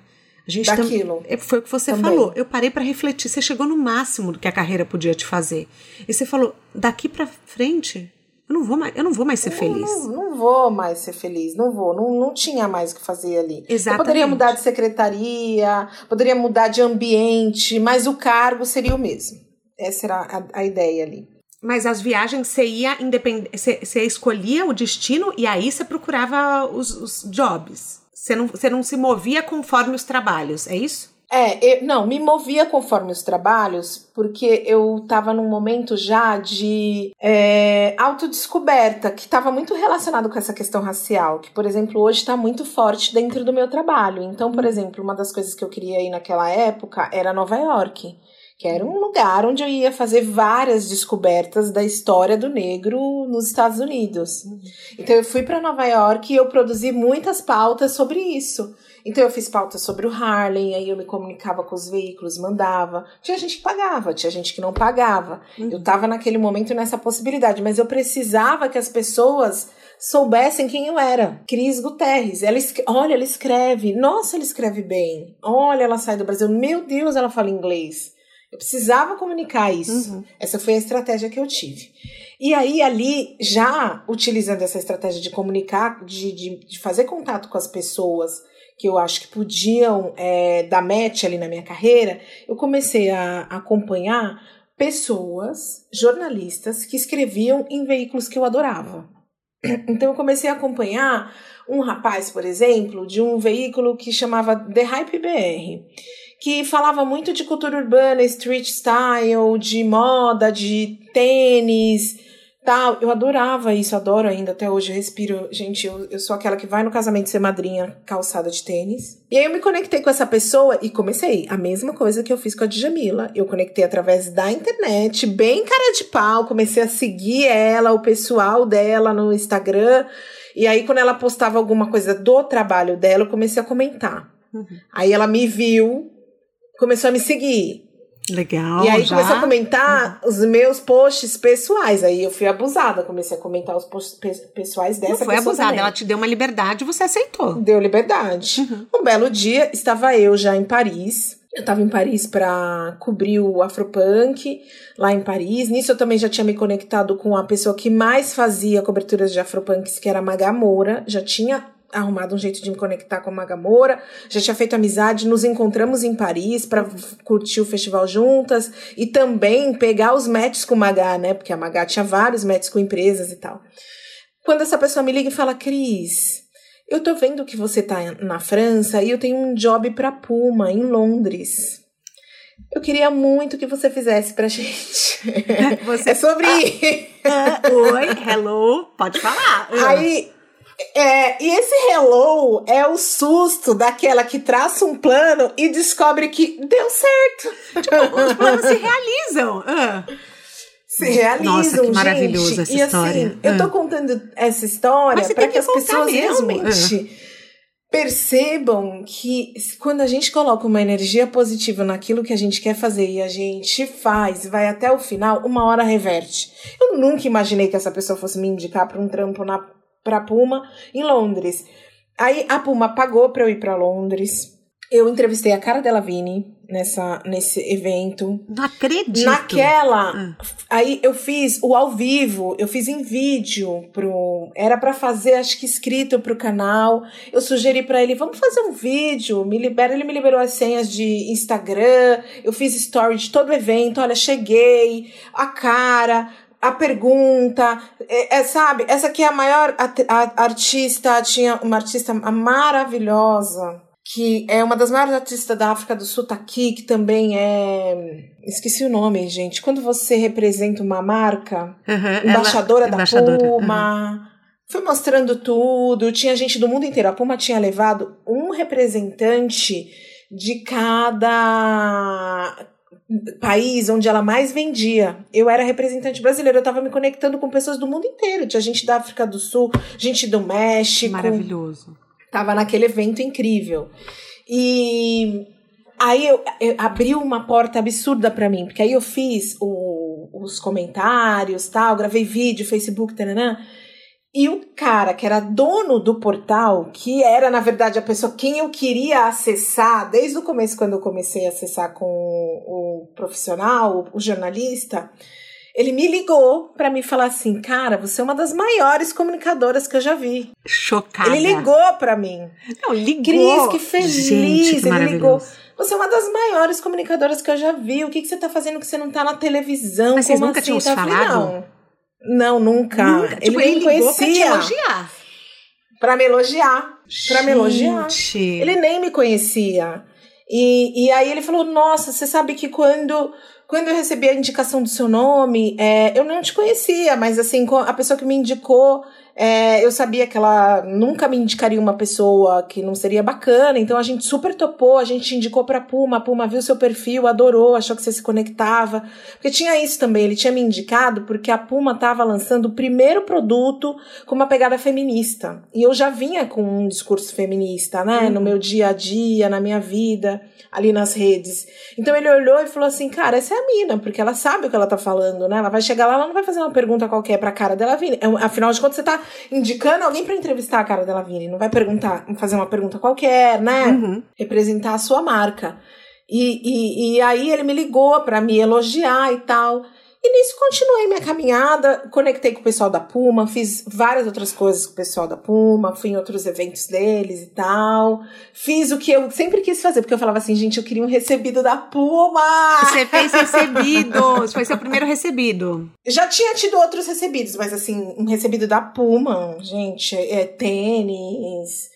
A gente daquilo. Tam... É, foi o que você também. falou. Eu parei para refletir. Você chegou no máximo do que a carreira podia te fazer. E você falou, daqui para frente, Eu não vou mais, eu não vou mais ser feliz. Não, não, vou mais ser feliz, não vou. Não, não tinha mais o que fazer ali. Exatamente. Eu poderia mudar de secretaria, poderia mudar de ambiente, mas o cargo seria o mesmo. Essa era a, a ideia ali. Mas as viagens você ia independente. Você, você escolhia o destino e aí você procurava os, os jobs. Você não, você não se movia conforme os trabalhos, é isso? É, eu, não, me movia conforme os trabalhos, porque eu estava num momento já de é, autodescoberta, que estava muito relacionado com essa questão racial, que, por exemplo, hoje está muito forte dentro do meu trabalho. Então, por exemplo, uma das coisas que eu queria ir naquela época era Nova York que era um lugar onde eu ia fazer várias descobertas da história do negro nos Estados Unidos. Uhum. Então eu fui para Nova York e eu produzi muitas pautas sobre isso. Então eu fiz pautas sobre o Harlem, aí eu me comunicava com os veículos, mandava. Tinha gente que pagava, tinha gente que não pagava. Uhum. Eu estava naquele momento nessa possibilidade, mas eu precisava que as pessoas soubessem quem eu era. Cris Guterres. Ela, olha, ela escreve. Nossa, ela escreve bem. Olha, ela sai do Brasil. Meu Deus, ela fala inglês. Eu precisava comunicar isso. Uhum. Essa foi a estratégia que eu tive. E aí, ali, já utilizando essa estratégia de comunicar, de, de, de fazer contato com as pessoas que eu acho que podiam é, dar match ali na minha carreira, eu comecei a acompanhar pessoas, jornalistas, que escreviam em veículos que eu adorava. Então eu comecei a acompanhar um rapaz, por exemplo, de um veículo que chamava The Hype BR que falava muito de cultura urbana, street style, de moda, de tênis, tal. Eu adorava isso, adoro ainda, até hoje eu respiro. Gente, eu, eu sou aquela que vai no casamento ser madrinha calçada de tênis. E aí eu me conectei com essa pessoa e comecei. A mesma coisa que eu fiz com a Djamila. Eu conectei através da internet, bem cara de pau, comecei a seguir ela, o pessoal dela no Instagram. E aí, quando ela postava alguma coisa do trabalho dela, eu comecei a comentar. Uhum. Aí ela me viu, começou a me seguir. Legal. E aí já. começou a comentar os meus posts pessoais. Aí eu fui abusada, comecei a comentar os posts pessoais dessa Não foi abusada, também. ela te deu uma liberdade e você aceitou. Deu liberdade. Uhum. Um belo dia, estava eu já em Paris. Eu estava em Paris para cobrir o Afropunk lá em Paris. Nisso eu também já tinha me conectado com a pessoa que mais fazia coberturas de Afropunks, que era a Maga Moura. Já tinha arrumado um jeito de me conectar com a Magamora, já tinha feito amizade, nos encontramos em Paris para curtir o festival juntas e também pegar os matches com o Magá, né? Porque a Magá tinha vários matches com empresas e tal. Quando essa pessoa me liga e fala, Cris, eu tô vendo que você tá na França e eu tenho um job para Puma em Londres. Eu queria muito que você fizesse pra gente. [laughs] Você... É sobre. Ah, uh, oi, hello, pode falar. Aí é, e esse hello é o susto daquela que traça um plano e descobre que deu certo. Tipo, os planos se realizam. Ah. Se realizam, Nossa, que maravilhoso essa e, história. Assim, ah. Eu tô contando essa história para que, que as pessoas mesmo. realmente ah. percebam que quando a gente coloca uma energia positiva naquilo que a gente quer fazer e a gente faz, vai até o final, uma hora reverte. Eu nunca imaginei que essa pessoa fosse me indicar para um trampo na para Puma em Londres. Aí a Puma pagou para eu ir para Londres. Eu entrevistei a Cara Delevingne nessa nesse evento. Não acredito. Naquela, ah. aí eu fiz o ao vivo, eu fiz em vídeo pro, era para fazer acho que escrito pro canal. Eu sugeri para ele, vamos fazer um vídeo, me libera, ele me liberou as senhas de Instagram. Eu fiz story de todo o evento, olha, cheguei, a cara, a pergunta, é, é, sabe? Essa aqui é a maior a, a, artista, tinha uma artista maravilhosa, que é uma das maiores artistas da África do Sul, tá aqui, que também é. Esqueci o nome, gente. Quando você representa uma marca, uhum, embaixadora ela, da embaixadora, Puma. Uhum. Foi mostrando tudo, tinha gente do mundo inteiro. A Puma tinha levado um representante de cada país onde ela mais vendia. Eu era representante brasileira, eu estava me conectando com pessoas do mundo inteiro. Tinha gente da África do Sul, gente do México. Maravilhoso. Tava naquele evento incrível. E aí eu, eu abriu uma porta absurda para mim, porque aí eu fiz o, os comentários, tal, gravei vídeo, Facebook, taranã. E o cara que era dono do portal, que era na verdade a pessoa quem eu queria acessar desde o começo, quando eu comecei a acessar com o profissional, o jornalista, Ele me ligou para me falar assim, cara, você é uma das maiores comunicadoras que eu já vi. Chocada. Ele ligou para mim. Não, ligou. Cris, que feliz. Gente, que ele ligou. Você é uma das maiores comunicadoras que eu já vi. O que, que você tá fazendo que você não tá na televisão? Mas Como vocês nunca assim? tinham Tá? Eu falei, falado? Não. Não, nunca. Nunca. Ele Tipo, nem ligou pra te conhecia. elogiar. Pra me elogiar. Pra me elogiar. Ele nem me conhecia. E, e aí ele falou: Nossa, você sabe que quando, quando eu recebi a indicação do seu nome, é, eu não te conhecia, mas assim, a pessoa que me indicou, é, eu sabia que ela nunca me indicaria uma pessoa que não seria bacana, então a gente super topou, a gente indicou pra Puma, a Puma viu seu perfil, adorou, achou que você se conectava. Porque tinha isso também, ele tinha me indicado porque a Puma estava lançando o primeiro produto com uma pegada feminista. E eu já vinha com um discurso feminista, né? Uhum. No meu dia a dia, na minha vida, ali nas redes. Então ele olhou e falou assim: cara, essa é a mina, porque ela sabe o que ela tá falando, né? Ela vai chegar lá, ela não vai fazer uma pergunta qualquer pra cara dela vir. Afinal de contas, você tá indicando alguém pra entrevistar a cara dela vir. Não vai perguntar, fazer uma pergunta qualquer, né? Uhum. representar a sua marca. E, e, e aí ele me ligou para me elogiar e tal. E nisso continuei minha caminhada, conectei com o pessoal da Puma, fiz várias outras coisas com o pessoal da Puma, fui em outros eventos deles e tal. Fiz o que eu sempre quis fazer, porque eu falava assim, gente, eu queria um recebido da Puma! Você fez recebidos. Foi seu primeiro recebido. Já tinha tido outros recebidos, mas assim, um recebido da Puma, gente, é tênis,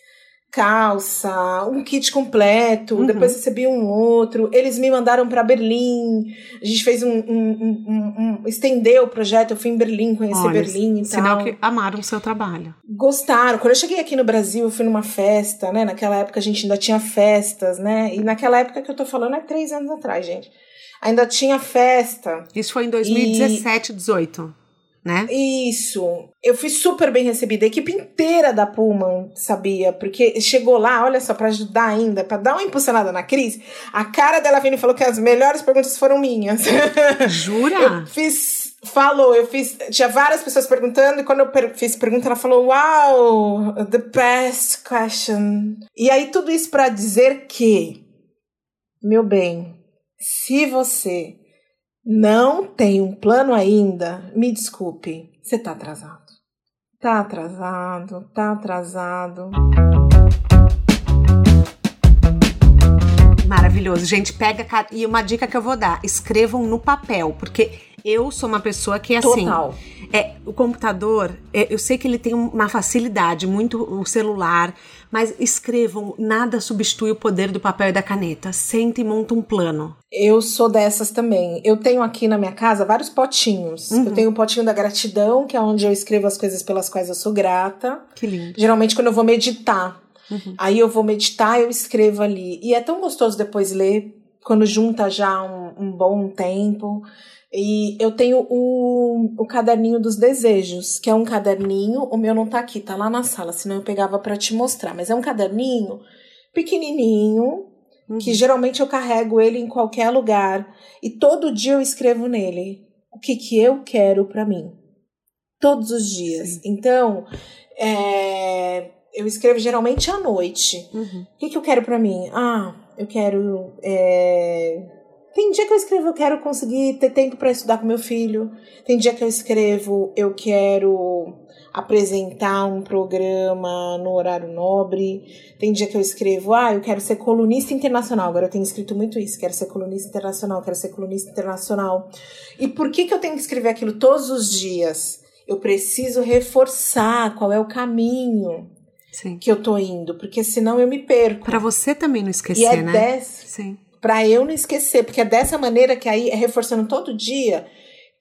calça, um kit completo. Uhum. Depois recebi um outro. Eles me mandaram para Berlim. A gente fez um, um, um, um- estendeu o projeto. Eu fui em Berlim conhecer Olha, Berlim e Sinal tal. que amaram o seu trabalho. Gostaram. Quando eu cheguei aqui no Brasil, eu fui numa festa, né? Naquela época a gente ainda tinha festas, né? E naquela época que eu tô falando é três anos atrás, gente. Ainda tinha festa. Isso foi em 2017, 18, né? Isso. Eu fui super bem recebida. A equipe inteira da Pullman sabia, porque chegou lá, olha só, pra ajudar ainda, pra dar uma impulsionada na Cris. A cara dela vindo e falou que as melhores perguntas foram minhas. [laughs] Jura? eu fiz. Falou, eu fiz. Tinha várias pessoas perguntando, e quando eu per- fiz pergunta, ela falou: Wow, the best question. E aí, tudo isso pra dizer que, meu bem, se você não tem um plano ainda, me desculpe, você tá atrasado. Tá atrasado, tá atrasado. Maravilhoso. Gente, pega. E uma dica que eu vou dar: escrevam no papel, porque eu sou uma pessoa que, assim. Total. É, o computador, é, eu sei que ele tem uma facilidade, muito o celular, mas escrevam, nada substitui o poder do papel e da caneta. Senta e monta um plano. Eu sou dessas também. Eu tenho aqui na minha casa vários potinhos. Uhum. Eu tenho o potinho da gratidão, que é onde eu escrevo as coisas pelas quais eu sou grata. Que lindo. Geralmente quando eu vou meditar. Uhum. Aí eu vou meditar, eu escrevo ali. E é tão gostoso depois ler, quando junta já um, um bom tempo. E eu tenho o, o caderninho dos desejos, que é um caderninho, o meu não tá aqui, tá lá na sala, senão eu pegava pra te mostrar. Mas é um caderninho pequenininho, que geralmente eu carrego ele em qualquer lugar. E todo dia eu escrevo nele o que, que eu quero pra mim. Todos os dias. Sim. Então, é, eu escrevo geralmente à noite. Uhum. O que, que eu quero pra mim? Ah, eu quero. é, Tem dia que eu escrevo, eu quero conseguir ter tempo pra estudar com meu filho. Tem dia que eu escrevo, eu quero apresentar um programa no horário nobre. Tem dia que eu escrevo, ah, eu quero ser colunista internacional. Agora eu tenho escrito muito isso, quero ser colunista internacional, quero ser colunista internacional. E por que, que eu tenho que escrever aquilo todos os dias? Eu preciso reforçar qual é o caminho Sim. que eu tô indo, porque senão eu me perco. Pra você também não E esquecer, é né? dessa, Sim. Pra eu não esquecer, porque é dessa maneira que aí é reforçando todo dia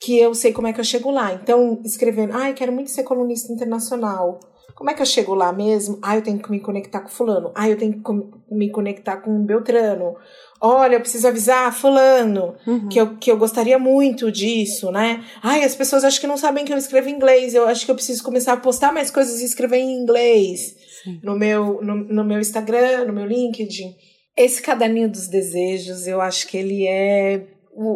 que eu sei como é que eu chego lá. Então, escrevendo, ah, eu quero muito ser colunista internacional. Como é que eu chego lá mesmo? Ah, eu tenho que me conectar com fulano. Ah, eu tenho que me conectar com Beltrano. Olha, eu preciso avisar fulano Uhum. que eu, que eu gostaria muito disso, né? Ai, as pessoas acham que não sabem que eu escrevo em inglês. Eu acho que eu preciso começar a postar mais coisas e escrever em inglês Sim. no meu, no, no meu Instagram, no meu LinkedIn. Esse caderninho dos desejos, eu acho que ele é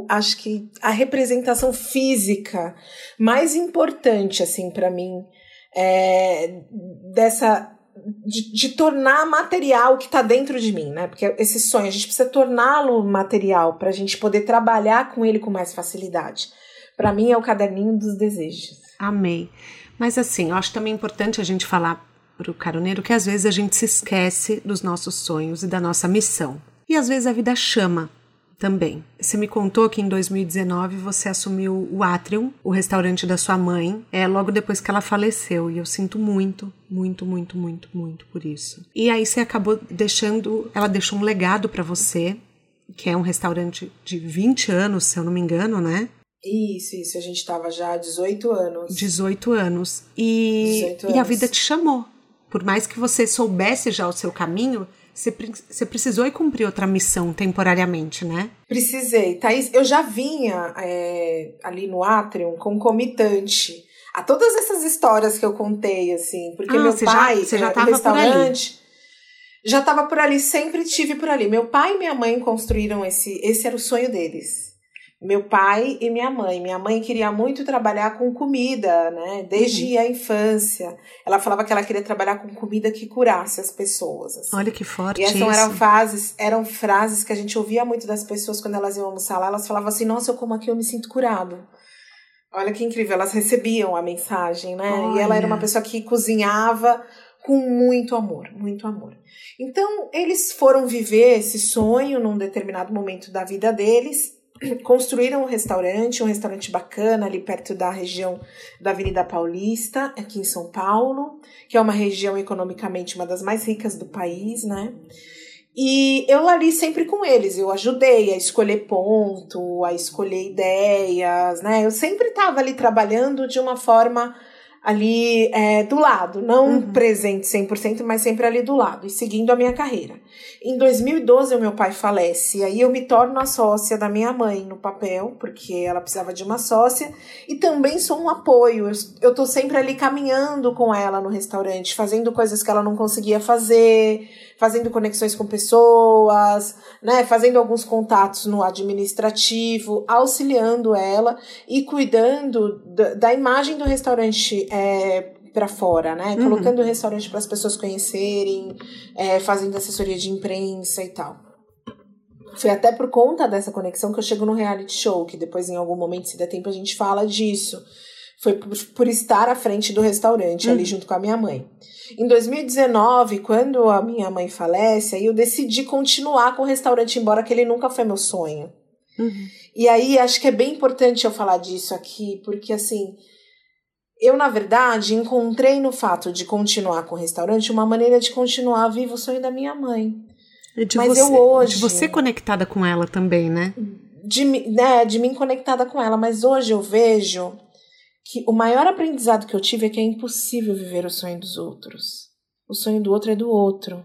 acho que a representação física mais importante assim para mim é, dessa de, de tornar material o que está dentro de mim, né? Porque esse sonho a gente precisa torná-lo material para a gente poder trabalhar com ele com mais facilidade. Para mim é o caderninho dos desejos. Amei. Mas assim, eu acho também importante a gente falar para o caroneiro que às vezes a gente se esquece dos nossos sonhos e da nossa missão. E às vezes a vida chama também. Você me contou que em 2019 você assumiu o Atrium, o restaurante da sua mãe, é logo depois que ela faleceu, e eu sinto muito, muito, muito, muito, muito por isso. E aí você acabou deixando, ela deixou um legado para você, que é um restaurante de 20 anos, se eu não me engano, né? Isso, isso. A gente estava já há 18 anos. 18 anos. E, 18 anos. e a vida te chamou. Por mais que você soubesse já o seu caminho, você, você precisou ir cumprir outra missão temporariamente, né? Precisei. Thaís, eu já vinha é, ali no Atrium concomitante a todas essas histórias que eu contei, assim. Porque ah, meu você pai, já, você já tava restaurante, já estava por ali, sempre tive por ali. Meu pai e minha mãe construíram esse, esse era o sonho deles meu pai e minha mãe. Minha mãe queria muito trabalhar com comida, né? Desde uhum. a infância. Ela falava que ela queria trabalhar com comida que curasse as pessoas. Assim. Olha que forte. E essas isso. eram frases, eram frases que a gente ouvia muito das pessoas quando elas iam almoçar lá. Elas falavam assim: Nossa, eu como aqui, eu me sinto curado. Olha que incrível, elas recebiam a mensagem, né? Olha. E ela era uma pessoa que cozinhava com muito amor, muito amor. Então, eles foram viver esse sonho num determinado momento da vida deles construíram um restaurante, um restaurante bacana ali perto da região da Avenida Paulista, aqui em São Paulo, que é uma região economicamente uma das mais ricas do país, né? E eu ali sempre com eles, eu ajudei a escolher ponto, a escolher ideias, né? Eu sempre estava ali trabalhando de uma forma ali é, do lado, não uhum. presente 100%, mas sempre ali do lado e seguindo a minha carreira. Em 2012, o meu pai falece, e aí eu me torno a sócia da minha mãe no papel, porque ela precisava de uma sócia, e também sou um apoio. Eu, eu tô sempre ali caminhando com ela no restaurante, fazendo coisas que ela não conseguia fazer, fazendo conexões com pessoas, né, fazendo alguns contatos no administrativo, auxiliando ela e cuidando da, da imagem do restaurante é, para fora, né? Uhum. Colocando o restaurante para as pessoas conhecerem, é, fazendo assessoria de imprensa e tal. Foi até por conta dessa conexão que eu chego no reality show, que depois, em algum momento, se der tempo, a gente fala disso. Foi por, por estar à frente do restaurante, uhum. ali junto com a minha mãe. Em 2019, quando a minha mãe falece, aí eu decidi continuar com o restaurante, embora que ele nunca foi meu sonho. Uhum. E aí acho que é bem importante eu falar disso aqui, porque assim, eu na verdade encontrei no fato de continuar com o restaurante uma maneira de continuar vivo o sonho da minha mãe. Mas você, eu hoje. De você conectada com ela também, né? De, né, de mim conectada com ela. Mas hoje eu vejo que o maior aprendizado que eu tive é que é impossível viver o sonho dos outros. O sonho do outro é do outro.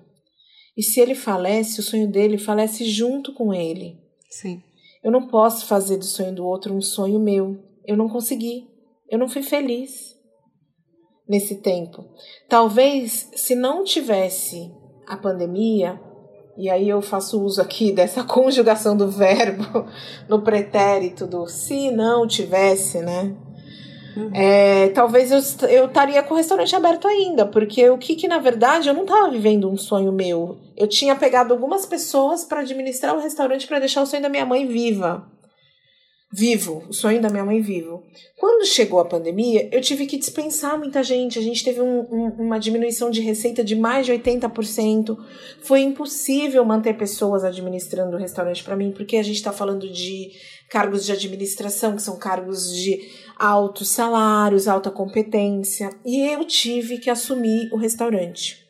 E se ele falece, o sonho dele falece junto com ele. Sim. Eu não posso fazer do sonho do outro um sonho meu. Eu não consegui. Eu não fui feliz nesse tempo. Talvez se não tivesse a pandemia, e aí eu faço uso aqui [laughs] dessa conjugação do verbo no pretérito do se não tivesse, né? Uhum. É, talvez eu, eu estaria com o restaurante aberto ainda, porque o que, que na verdade eu não estava vivendo um sonho meu. Eu tinha pegado algumas pessoas para administrar o restaurante para deixar o sonho da minha mãe viva. Vivo, o sonho da minha mãe vivo. Quando chegou a pandemia, eu tive que dispensar muita gente. A gente teve um, um, uma diminuição de receita de mais de 80%. Foi impossível manter pessoas administrando o restaurante para mim, porque a gente está falando de cargos de administração, que são cargos de altos salários, alta competência, e eu tive que assumir o restaurante.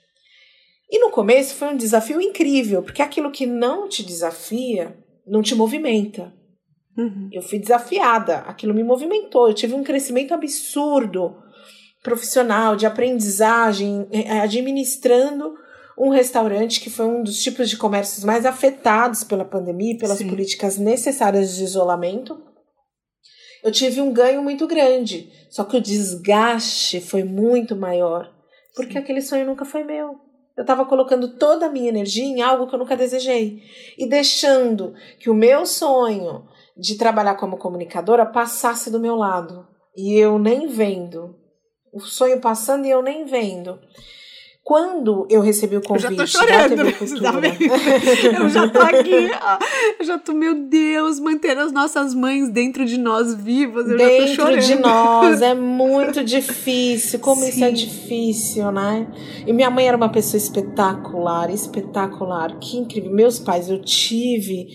E no começo foi um desafio incrível, porque aquilo que não te desafia não te movimenta. Uhum. Eu fui desafiada, aquilo me movimentou, eu tive um crescimento absurdo profissional, de aprendizagem, eh, eh, administrando um restaurante que foi um dos tipos de comércios mais afetados pela pandemia e pelas Sim. políticas necessárias de isolamento eu tive um ganho muito grande. Só que o desgaste foi muito maior. Porque Sim. aquele sonho nunca foi meu. Eu estava colocando toda a minha energia em algo que eu nunca desejei. E deixando que o meu sonho de trabalhar como comunicadora passasse do meu lado. E eu nem vendo. O sonho passando e eu nem vendo. Quando eu recebi o convite eu já tô chorando, da TV Cultura, tá [laughs] eu já tô aqui, eu já tô, meu Deus, manter as nossas mães dentro de nós vivas, eu dentro já tô chorando. de nós, é [laughs] muito difícil, como Sim. isso é difícil, né? E minha mãe era uma pessoa espetacular, espetacular, que incrível. Meus pais, eu tive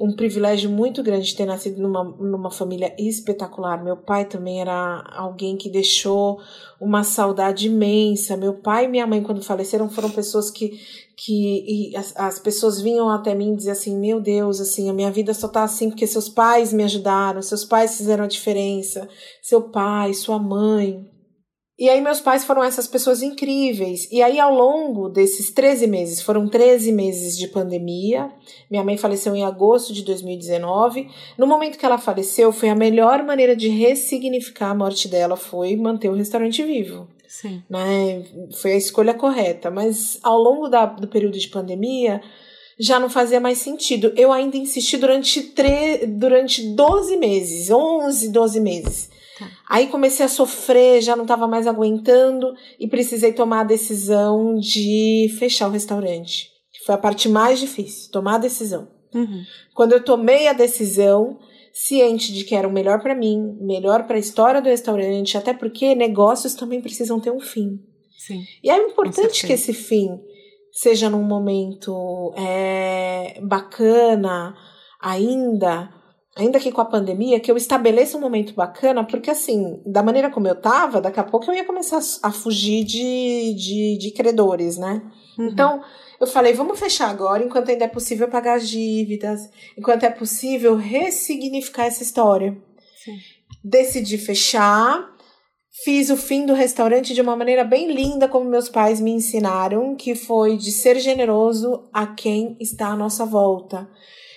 um privilégio muito grande de ter nascido numa, numa família espetacular. Meu pai também era alguém que deixou uma saudade imensa. Meu pai e minha mãe, quando faleceram, foram pessoas que, que as, as pessoas vinham até mim diziam assim: Meu Deus, assim, a minha vida só tá assim porque seus pais me ajudaram, seus pais fizeram a diferença, seu pai, sua mãe. E aí meus pais foram essas pessoas incríveis. E aí ao longo desses 13 meses, foram 13 meses de pandemia. Minha mãe faleceu em agosto de 2019. No momento que ela faleceu, foi a melhor maneira de ressignificar a morte dela foi manter o restaurante vivo. Sim. Né? Foi a escolha correta, mas ao longo da, do período de pandemia, já não fazia mais sentido. Eu ainda insisti durante, tre durante 12 meses, 11, 12 meses. Aí comecei a sofrer, já não estava mais aguentando e precisei tomar a decisão de fechar o restaurante. Foi a parte mais difícil, tomar a decisão. Uhum. Quando eu tomei a decisão, ciente de que era o melhor para mim, melhor para a história do restaurante, até porque negócios também precisam ter um fim. Sim. E é importante que esse fim seja num momento é, bacana ainda, ainda que com a pandemia, que eu estabeleça um momento bacana, porque assim, da maneira como eu tava, daqui a pouco eu ia começar a fugir de, de, de credores, né? Uhum. Então, eu falei, vamos fechar agora, enquanto ainda é possível pagar as dívidas, enquanto é possível ressignificar essa história. Sim. Decidi fechar, fiz o fim do restaurante de uma maneira bem linda, como meus pais me ensinaram, que foi de ser generoso a quem está à nossa volta.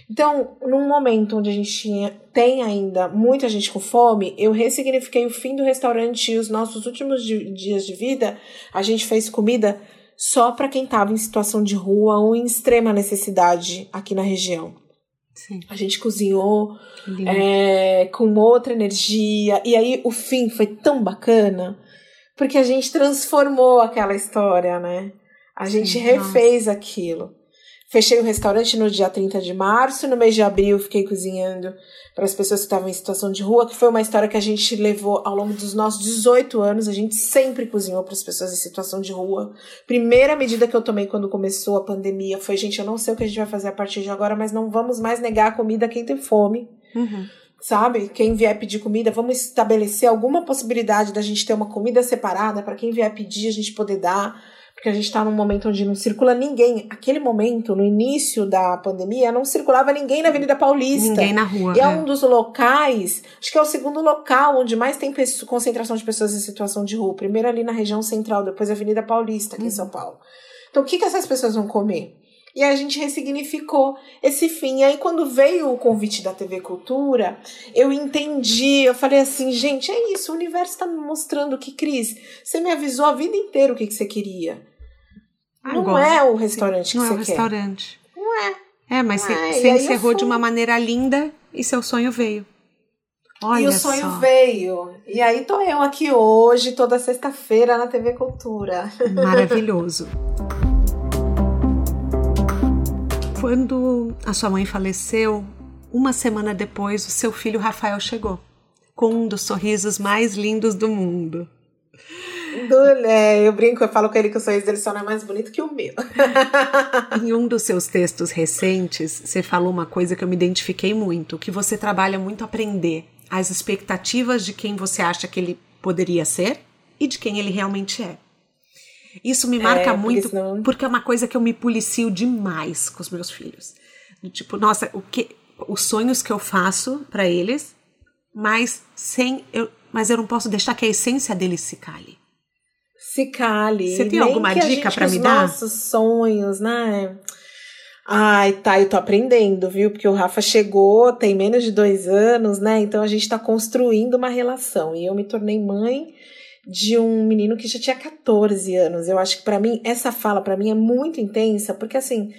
Então, num momento onde a gente tinha, tem ainda muita gente com fome, eu ressignifiquei o fim do restaurante e os nossos últimos dias de vida, a gente fez comida só para quem estava em situação de rua ou em extrema necessidade aqui na região. Sim. A gente cozinhou é, com outra energia, e aí o fim foi tão bacana, porque a gente transformou aquela história, né? A gente Sim, refez nossa. aquilo. Fechei o restaurante no dia 30 de março. No mês de abril, fiquei cozinhando para as pessoas que estavam em situação de rua, que foi uma história que a gente levou ao longo dos nossos 18 anos. A gente sempre cozinhou para as pessoas em situação de rua. Primeira medida que eu tomei quando começou a pandemia foi: gente, eu não sei o que a gente vai fazer a partir de agora, mas não vamos mais negar a comida a quem tem fome. Uhum. Sabe? Quem vier pedir comida, vamos estabelecer alguma possibilidade da gente ter uma comida separada para quem vier pedir a gente poder dar porque a gente está num momento onde não circula ninguém. Aquele momento, no início da pandemia, não circulava ninguém na Avenida Paulista. Ninguém na rua. E é, é um dos locais, acho que é o segundo local onde mais tem concentração de pessoas em situação de rua. Primeiro ali na região central, depois a Avenida Paulista, aqui uhum. em São Paulo. Então, o que, que essas pessoas vão comer? E a gente ressignificou esse fim. E aí, quando veio o convite da TV Cultura, eu entendi. Eu falei assim, gente, é isso. O universo está me mostrando que, Cris, você me avisou a vida inteira o que, que você queria. Não é o restaurante não que é você quer. Não é o restaurante. Não é. É, mas você, é. você encerrou de uma maneira linda e seu sonho veio. Olha e o sonho só. veio. E aí tô eu aqui hoje, toda sexta-feira na TV Cultura. [laughs] Maravilhoso. Quando a sua mãe faleceu, uma semana depois, o seu filho Rafael chegou, com um dos sorrisos mais lindos do mundo. Do, é, eu brinco, eu falo com ele que o sorriso dele só não é mais bonito que o meu. [laughs] em um dos seus textos recentes, você falou uma coisa que eu me identifiquei muito, que você trabalha muito aprender as expectativas de quem você acha que ele poderia ser e de quem ele realmente é. Isso me marca é, muito senão... porque é uma coisa que eu me policio demais com os meus filhos. Tipo, nossa, o que os sonhos que eu faço para eles, mas sem eu, mas eu não posso deixar que a essência deles se cale se cale. Você tem alguma dica para me dar? Nossos sonhos, né? Ai, tá, eu tô aprendendo, viu? Porque o Rafa chegou, tem menos de dois anos, né? Então a gente tá construindo uma relação. E eu me tornei mãe de um menino que já tinha 14 anos. Eu acho que para mim, essa fala para mim é muito intensa, porque assim,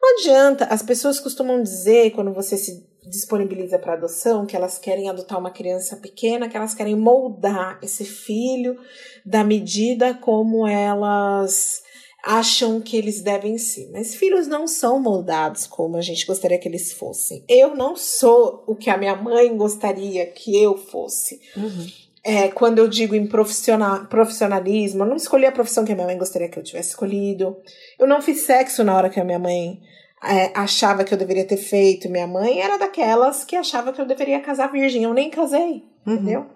não adianta. As pessoas costumam dizer, quando você se disponibiliza para adoção, que elas querem adotar uma criança pequena, que elas querem moldar esse filho da medida como elas acham que eles devem ser. Mas filhos não são moldados como a gente gostaria que eles fossem. Eu não sou o que a minha mãe gostaria que eu fosse. Uhum. É, quando eu digo em profissional, profissionalismo, eu não escolhi a profissão que a minha mãe gostaria que eu tivesse escolhido. Eu não fiz sexo na hora que a minha mãe é, achava que eu deveria ter feito. Minha mãe era daquelas que achava que eu deveria casar virgem. Eu nem casei, uhum. entendeu?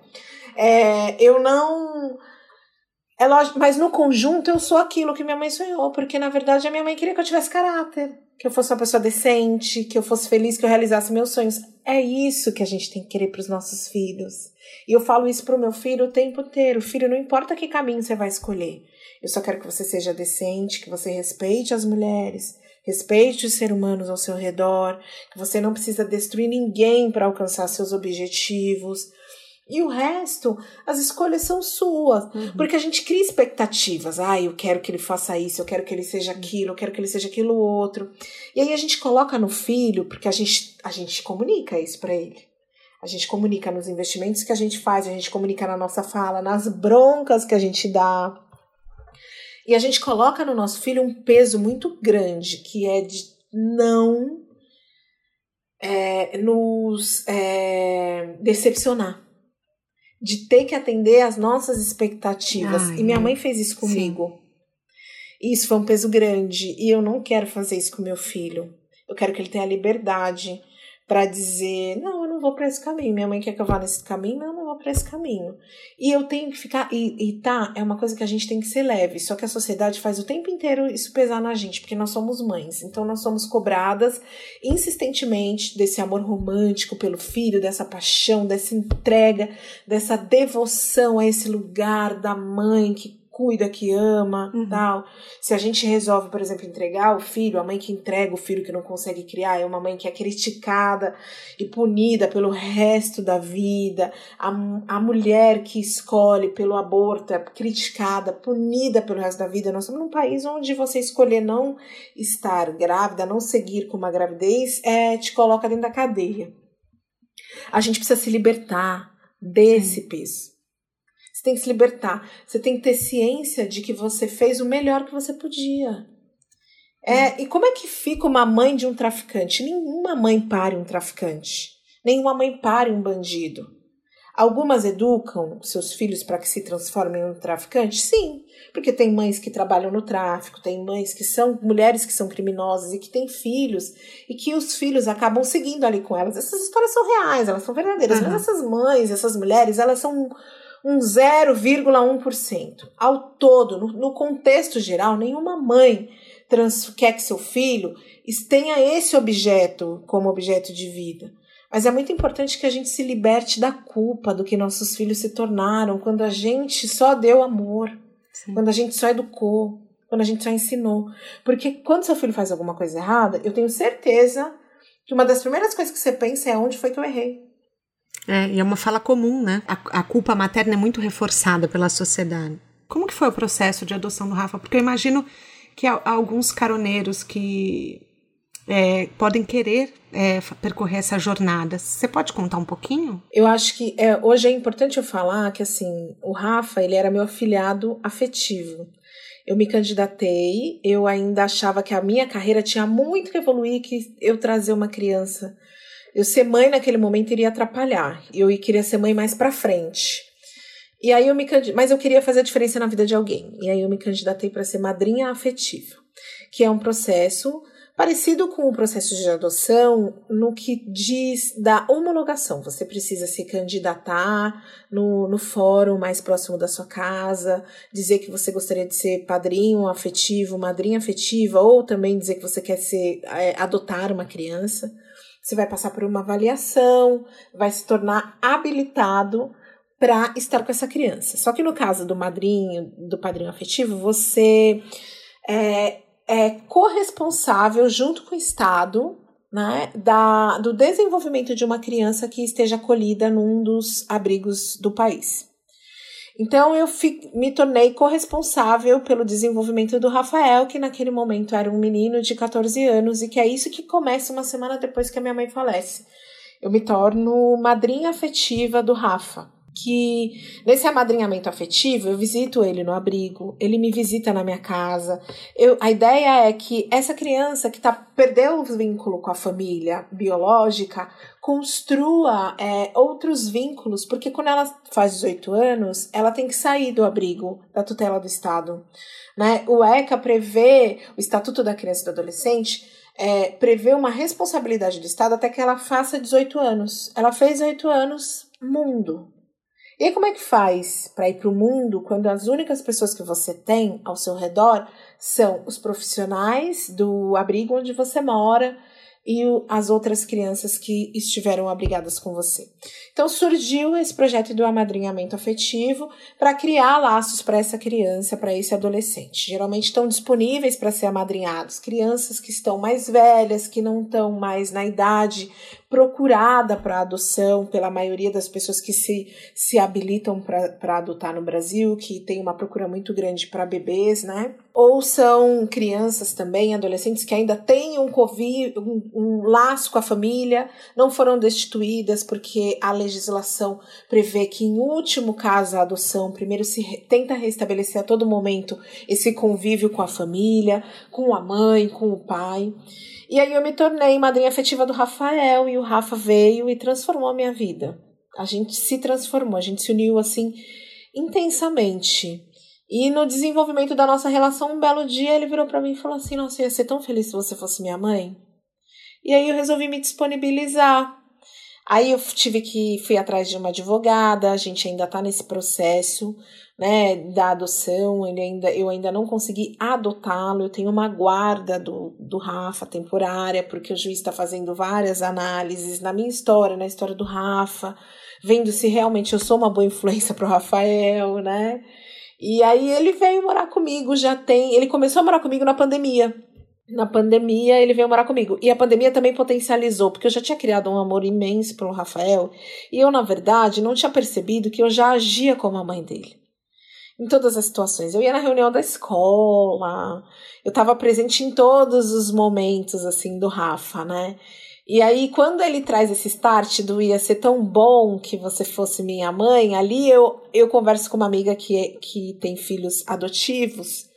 É, eu não é lógico, mas no conjunto eu sou aquilo que minha mãe sonhou, porque na verdade a minha mãe queria que eu tivesse caráter, que eu fosse uma pessoa decente, que eu fosse feliz, que eu realizasse meus sonhos. É isso que a gente tem que querer para os nossos filhos. E eu falo isso pro meu filho o tempo inteiro. Filho, não importa que caminho você vai escolher. Eu só quero que você seja decente, que você respeite as mulheres, respeite os seres humanos ao seu redor, que você não precisa destruir ninguém para alcançar seus objetivos. E o resto, as escolhas são suas. Uhum. Porque a gente cria expectativas. Ah, eu quero que ele faça isso, eu quero que ele seja aquilo, eu quero que ele seja aquilo outro. E aí a gente coloca no filho, porque a gente, a gente comunica isso para ele. A gente comunica nos investimentos que a gente faz, a gente comunica na nossa fala, nas broncas que a gente dá. E a gente coloca no nosso filho um peso muito grande, que é de não é, nos é, decepcionar de ter que atender às nossas expectativas. Ai, e minha mãe fez isso comigo. Sim. E isso foi um peso grande. E eu não quero fazer isso com meu filho. Eu quero que ele tenha liberdade para dizer: não, eu não vou para esse caminho. Minha mãe quer que eu vá nesse caminho, não, eu não vou para esse caminho. E eu tenho que ficar. E, e tá, é uma coisa que a gente tem que ser leve. Só que a sociedade faz o tempo inteiro isso pesar na gente, porque nós somos mães. Então nós somos cobradas insistentemente desse amor romântico pelo filho, dessa paixão, dessa entrega, dessa devoção a esse lugar da mãe que cuida, que ama, uhum. tal. Se a gente resolve, por exemplo, entregar o filho, a mãe que entrega o filho que não consegue criar é uma mãe que é criticada e punida pelo resto da vida. A, a mulher que escolhe pelo aborto é criticada, punida pelo resto da vida. Nós estamos num país onde você escolher não estar grávida, não seguir com uma gravidez, é, te coloca dentro da cadeia. A gente precisa se libertar desse Sim. peso. Você tem que se libertar. Você tem que ter ciência de que você fez o melhor que você podia. É, e como é que fica uma mãe de um traficante? Nenhuma mãe pare um traficante. Nenhuma mãe pare um bandido. Algumas educam seus filhos para que se transformem em um traficante? Sim, porque tem mães que trabalham no tráfico, tem mães que são mulheres que são criminosas e que têm filhos e que os filhos acabam seguindo ali com elas. Essas histórias são reais, elas são verdadeiras, uhum. mas essas mães, essas mulheres, elas são um 0,1%. Ao todo, no, no, contexto geral, nenhuma mãe trans, quer que seu filho tenha esse objeto como objeto de vida. Mas é muito importante que a gente se liberte da culpa do que nossos filhos se tornaram quando a gente só deu amor, Sim. quando a gente só educou, quando a gente só ensinou. Porque quando seu filho faz alguma coisa errada, eu tenho certeza que uma das primeiras coisas que você pensa é onde foi que eu errei. É, e é uma fala comum, né? A, a, culpa materna é muito reforçada pela sociedade. Como que foi o processo de adoção do Rafa? Porque eu imagino que há, há alguns caroneiros que é, podem querer é, percorrer essa jornada. Você pode contar um pouquinho? Eu acho que é, hoje é importante eu falar que assim o Rafa ele era meu afilhado afetivo. Eu me candidatei, eu ainda achava que a minha carreira tinha muito que evoluir, que eu trazer uma criança eu ser mãe naquele momento iria atrapalhar. Eu queria ser mãe mais para frente. E aí eu me mas eu queria fazer a diferença na vida de alguém. E aí eu me candidatei para ser madrinha afetiva, que é um processo parecido com o processo de adoção no que diz da homologação. Você precisa se candidatar no, no fórum mais próximo da sua casa, dizer que você gostaria de ser padrinho afetivo, madrinha afetiva, ou também dizer que você quer ser é, adotar uma criança. Você vai passar por uma avaliação, vai se tornar habilitado para estar com essa criança. Só que no caso do madrinho, do padrinho afetivo, você é, é corresponsável junto com o Estado né, da, do desenvolvimento de uma criança que esteja acolhida num dos abrigos do país. Então eu fi, me tornei corresponsável pelo desenvolvimento do Rafael, que naquele momento era um menino de 14 anos, e que é isso que começa uma semana depois que a minha mãe falece. Eu me torno madrinha afetiva do Rafa. Que nesse amadrinhamento afetivo eu visito ele no abrigo, ele me visita na minha casa. Eu, a ideia é que essa criança que tá, perdeu o vínculo com a família biológica construa é, outros vínculos, porque quando ela faz 18 anos, ela tem que sair do abrigo da tutela do Estado. Né? O ECA prevê, o Estatuto da Criança e do Adolescente, é, prevê uma responsabilidade do Estado até que ela faça 18 anos. Ela fez 18 anos, mundo. E como é que faz para ir para o mundo quando as únicas pessoas que você tem ao seu redor são os profissionais do abrigo onde você mora e as outras crianças que estiveram abrigadas com você? Então surgiu esse projeto do amadrinhamento afetivo para criar laços para essa criança, para esse adolescente. Geralmente estão disponíveis para ser amadrinhados crianças que estão mais velhas, que não estão mais na idade procurada para adoção pela maioria das pessoas que se, se habilitam para adotar no Brasil, que tem uma procura muito grande para bebês, né? Ou são crianças também, adolescentes que ainda têm um, COVID, um, um laço com a família, não foram destituídas porque a legislação prevê que, em último caso, a adoção primeiro se re, tenta restabelecer a todo momento esse convívio com a família, com a mãe, com o pai. E aí eu me tornei madrinha afetiva do Rafael e o Rafa veio e transformou a minha vida. A gente se transformou, a gente se uniu assim intensamente. E no desenvolvimento da nossa relação, um belo dia ele virou para mim e falou assim: Nossa, eu ia ser tão feliz se você fosse minha mãe. E aí eu resolvi me disponibilizar. Aí eu tive que fui atrás de uma advogada, a gente ainda está nesse processo né, da adoção, ele ainda, eu ainda não consegui adotá-lo, eu tenho uma guarda do, do Rafa temporária, porque o juiz está fazendo várias análises na minha história, na história do Rafa, vendo se realmente eu sou uma boa influência para o Rafael, né? E aí ele veio morar comigo, já tem. Ele começou a morar comigo na pandemia. Na pandemia ele veio morar comigo. E a pandemia também potencializou, porque eu já tinha criado um amor imenso pelo Rafael. E eu, na verdade, não tinha percebido que eu já agia como a mãe dele em todas as situações. Eu ia na reunião da escola, eu estava presente em todos os momentos assim do Rafa, né? E aí, quando ele traz esse start do ia ser tão bom que você fosse minha mãe, ali eu, eu converso com uma amiga que, que tem filhos adotivos.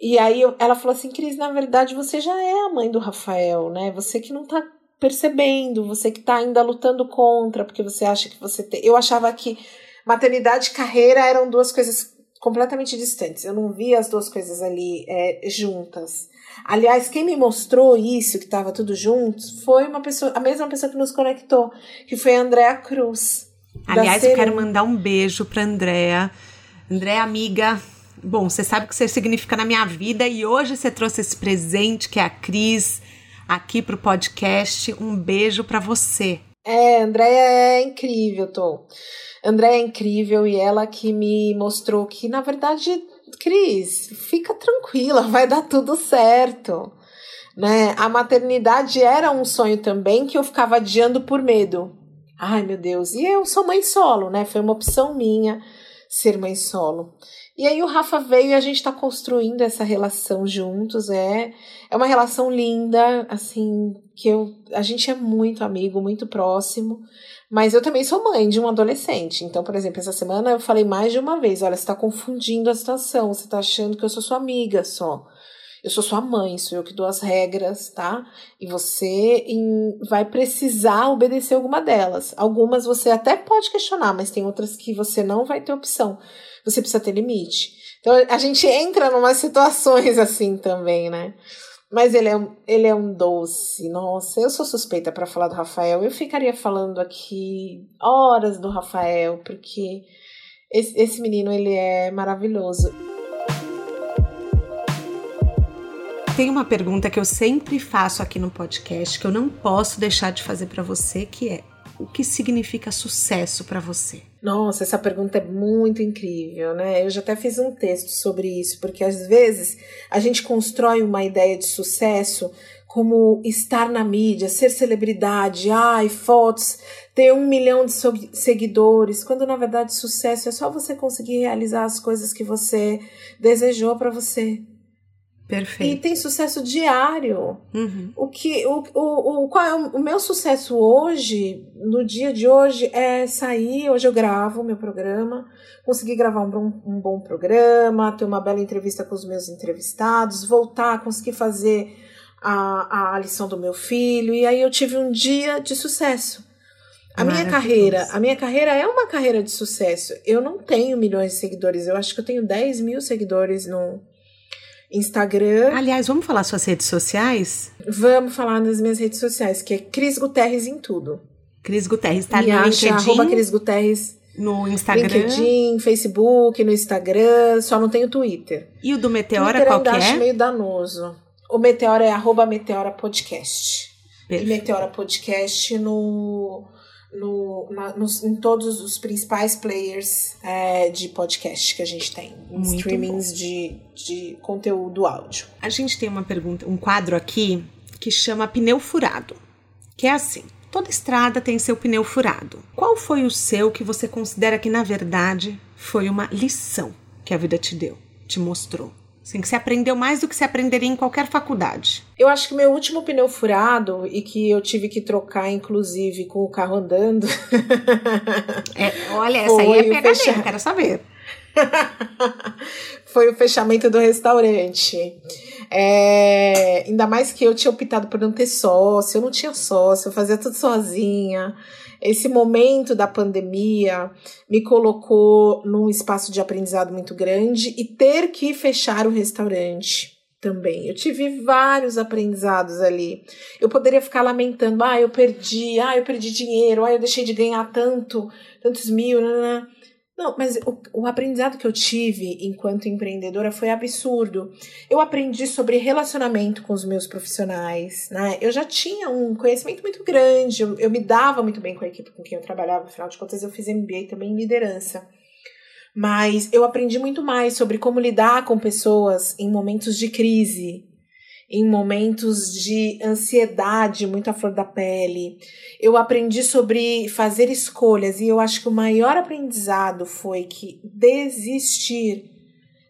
E aí ela falou assim: Cris, na verdade você já é a mãe do Rafael, né? Você que não tá percebendo, você que tá ainda lutando contra, porque você acha que você tem. Eu achava que maternidade e carreira eram duas coisas completamente distantes. Eu não via as duas coisas ali é, juntas. Aliás, quem me mostrou isso, que estava tudo junto, foi uma pessoa, a mesma pessoa que nos conectou, que foi a Andrea Cruz. Aliás, eu quero mandar um beijo para Andrea. Andrea, amiga, bom, você sabe o que você significa na minha vida e hoje você trouxe esse presente que é a Cris aqui para o podcast. Um beijo para você. É, Andrea é incrível, Tô. André é incrível e ela que me mostrou que, na verdade, Cris, fica tranquila, [laughs] vai dar tudo certo. Né? A maternidade era um sonho também que eu ficava adiando por medo. Ai, meu Deus. E eu sou mãe solo, né? Foi uma opção minha ser mãe solo. E aí o Rafa veio e a gente está construindo essa relação juntos. É, é uma relação linda, assim, que eu, a gente é muito amigo, muito próximo. Mas eu também sou mãe de um adolescente. Então, por exemplo, essa semana eu falei mais de uma vez: olha, você está confundindo a situação, você está achando que eu sou sua amiga só. Eu sou sua mãe, sou eu que dou as regras, tá? E você vai precisar obedecer alguma delas. Algumas você até pode questionar, mas tem outras que você não vai ter opção. Você precisa ter limite. Então a gente entra em umas situações [laughs] assim também, né? Mas ele é, um, ele é um doce. Nossa, eu sou suspeita para falar do Rafael. Eu ficaria falando aqui horas do Rafael, porque esse, esse menino ele é maravilhoso. Tem uma pergunta que eu sempre faço aqui no podcast que eu não posso deixar de fazer para você, que é: o que significa sucesso para você? Nossa, essa pergunta é muito incrível, né? Eu já até fiz um texto sobre isso, porque às vezes a gente constrói uma ideia de sucesso como estar na mídia, ser celebridade, ai, fotos, ter um milhão de seguidores, quando na verdade sucesso é só você conseguir realizar as coisas que você desejou para você. Perfeito. E tem sucesso diário. Uhum. O que o, o, o, qual é o, o meu sucesso hoje, no dia de hoje, é sair. Hoje eu gravo meu programa, conseguir gravar um bom, um bom programa, ter uma bela entrevista com os meus entrevistados, voltar, conseguir fazer a, a lição do meu filho. E aí eu tive um dia de sucesso. A minha carreira, a minha carreira é uma carreira de sucesso. Eu não tenho milhões de seguidores, eu acho que eu tenho 10 mil seguidores no Instagram. Aliás, vamos falar suas redes sociais? Vamos falar nas minhas redes sociais, que é Cris Guterres em tudo. Cris Guterres, tá Me no acha, LinkedIn, arroba Cris Guterres, no Instagram. LinkedIn, Facebook, no Instagram, só não tenho Twitter. E o do Meteora, Twitter qual que acho é? meio danoso. O Meteora é arroba Meteora Podcast. E Perfeito. Meteora Podcast no, no, na- nos- em todos os principais players é, de podcast que a gente tem. Em Muito streamings de, de conteúdo áudio. A gente tem uma pergunta, um quadro aqui que chama pneu furado. Que é assim: toda estrada tem seu pneu furado. Qual foi o seu que você considera que, na verdade, foi uma lição que a vida te deu, te mostrou? Assim, que você aprendeu mais do que você aprenderia em qualquer faculdade. Eu acho que meu último pneu furado e que eu tive que trocar, inclusive, com o carro andando. [laughs] É, olha, essa aí é pegadinha, fechar- quero saber. [laughs] foi o fechamento do restaurante. É, ainda mais que eu tinha optado por não ter sócio, eu não tinha sócio, eu fazia tudo sozinha. Esse momento da pandemia me colocou num espaço de aprendizado muito grande e ter que fechar o restaurante também. Eu tive vários aprendizados ali. Eu poderia ficar lamentando, ah, eu perdi, ah, eu perdi dinheiro, ah, eu deixei de ganhar tanto, tantos mil, nananã. Não, mas o, o aprendizado que eu tive enquanto empreendedora foi absurdo. Eu aprendi sobre relacionamento com os meus profissionais, né? Eu já tinha um conhecimento muito grande, eu, eu me dava muito bem com a equipe com quem eu trabalhava, afinal de contas eu fiz MBA também em liderança. Mas eu aprendi muito mais sobre como lidar com pessoas em momentos de crise, em momentos de ansiedade muito à flor da pele. Eu aprendi sobre fazer escolhas e eu acho que o maior aprendizado foi que desistir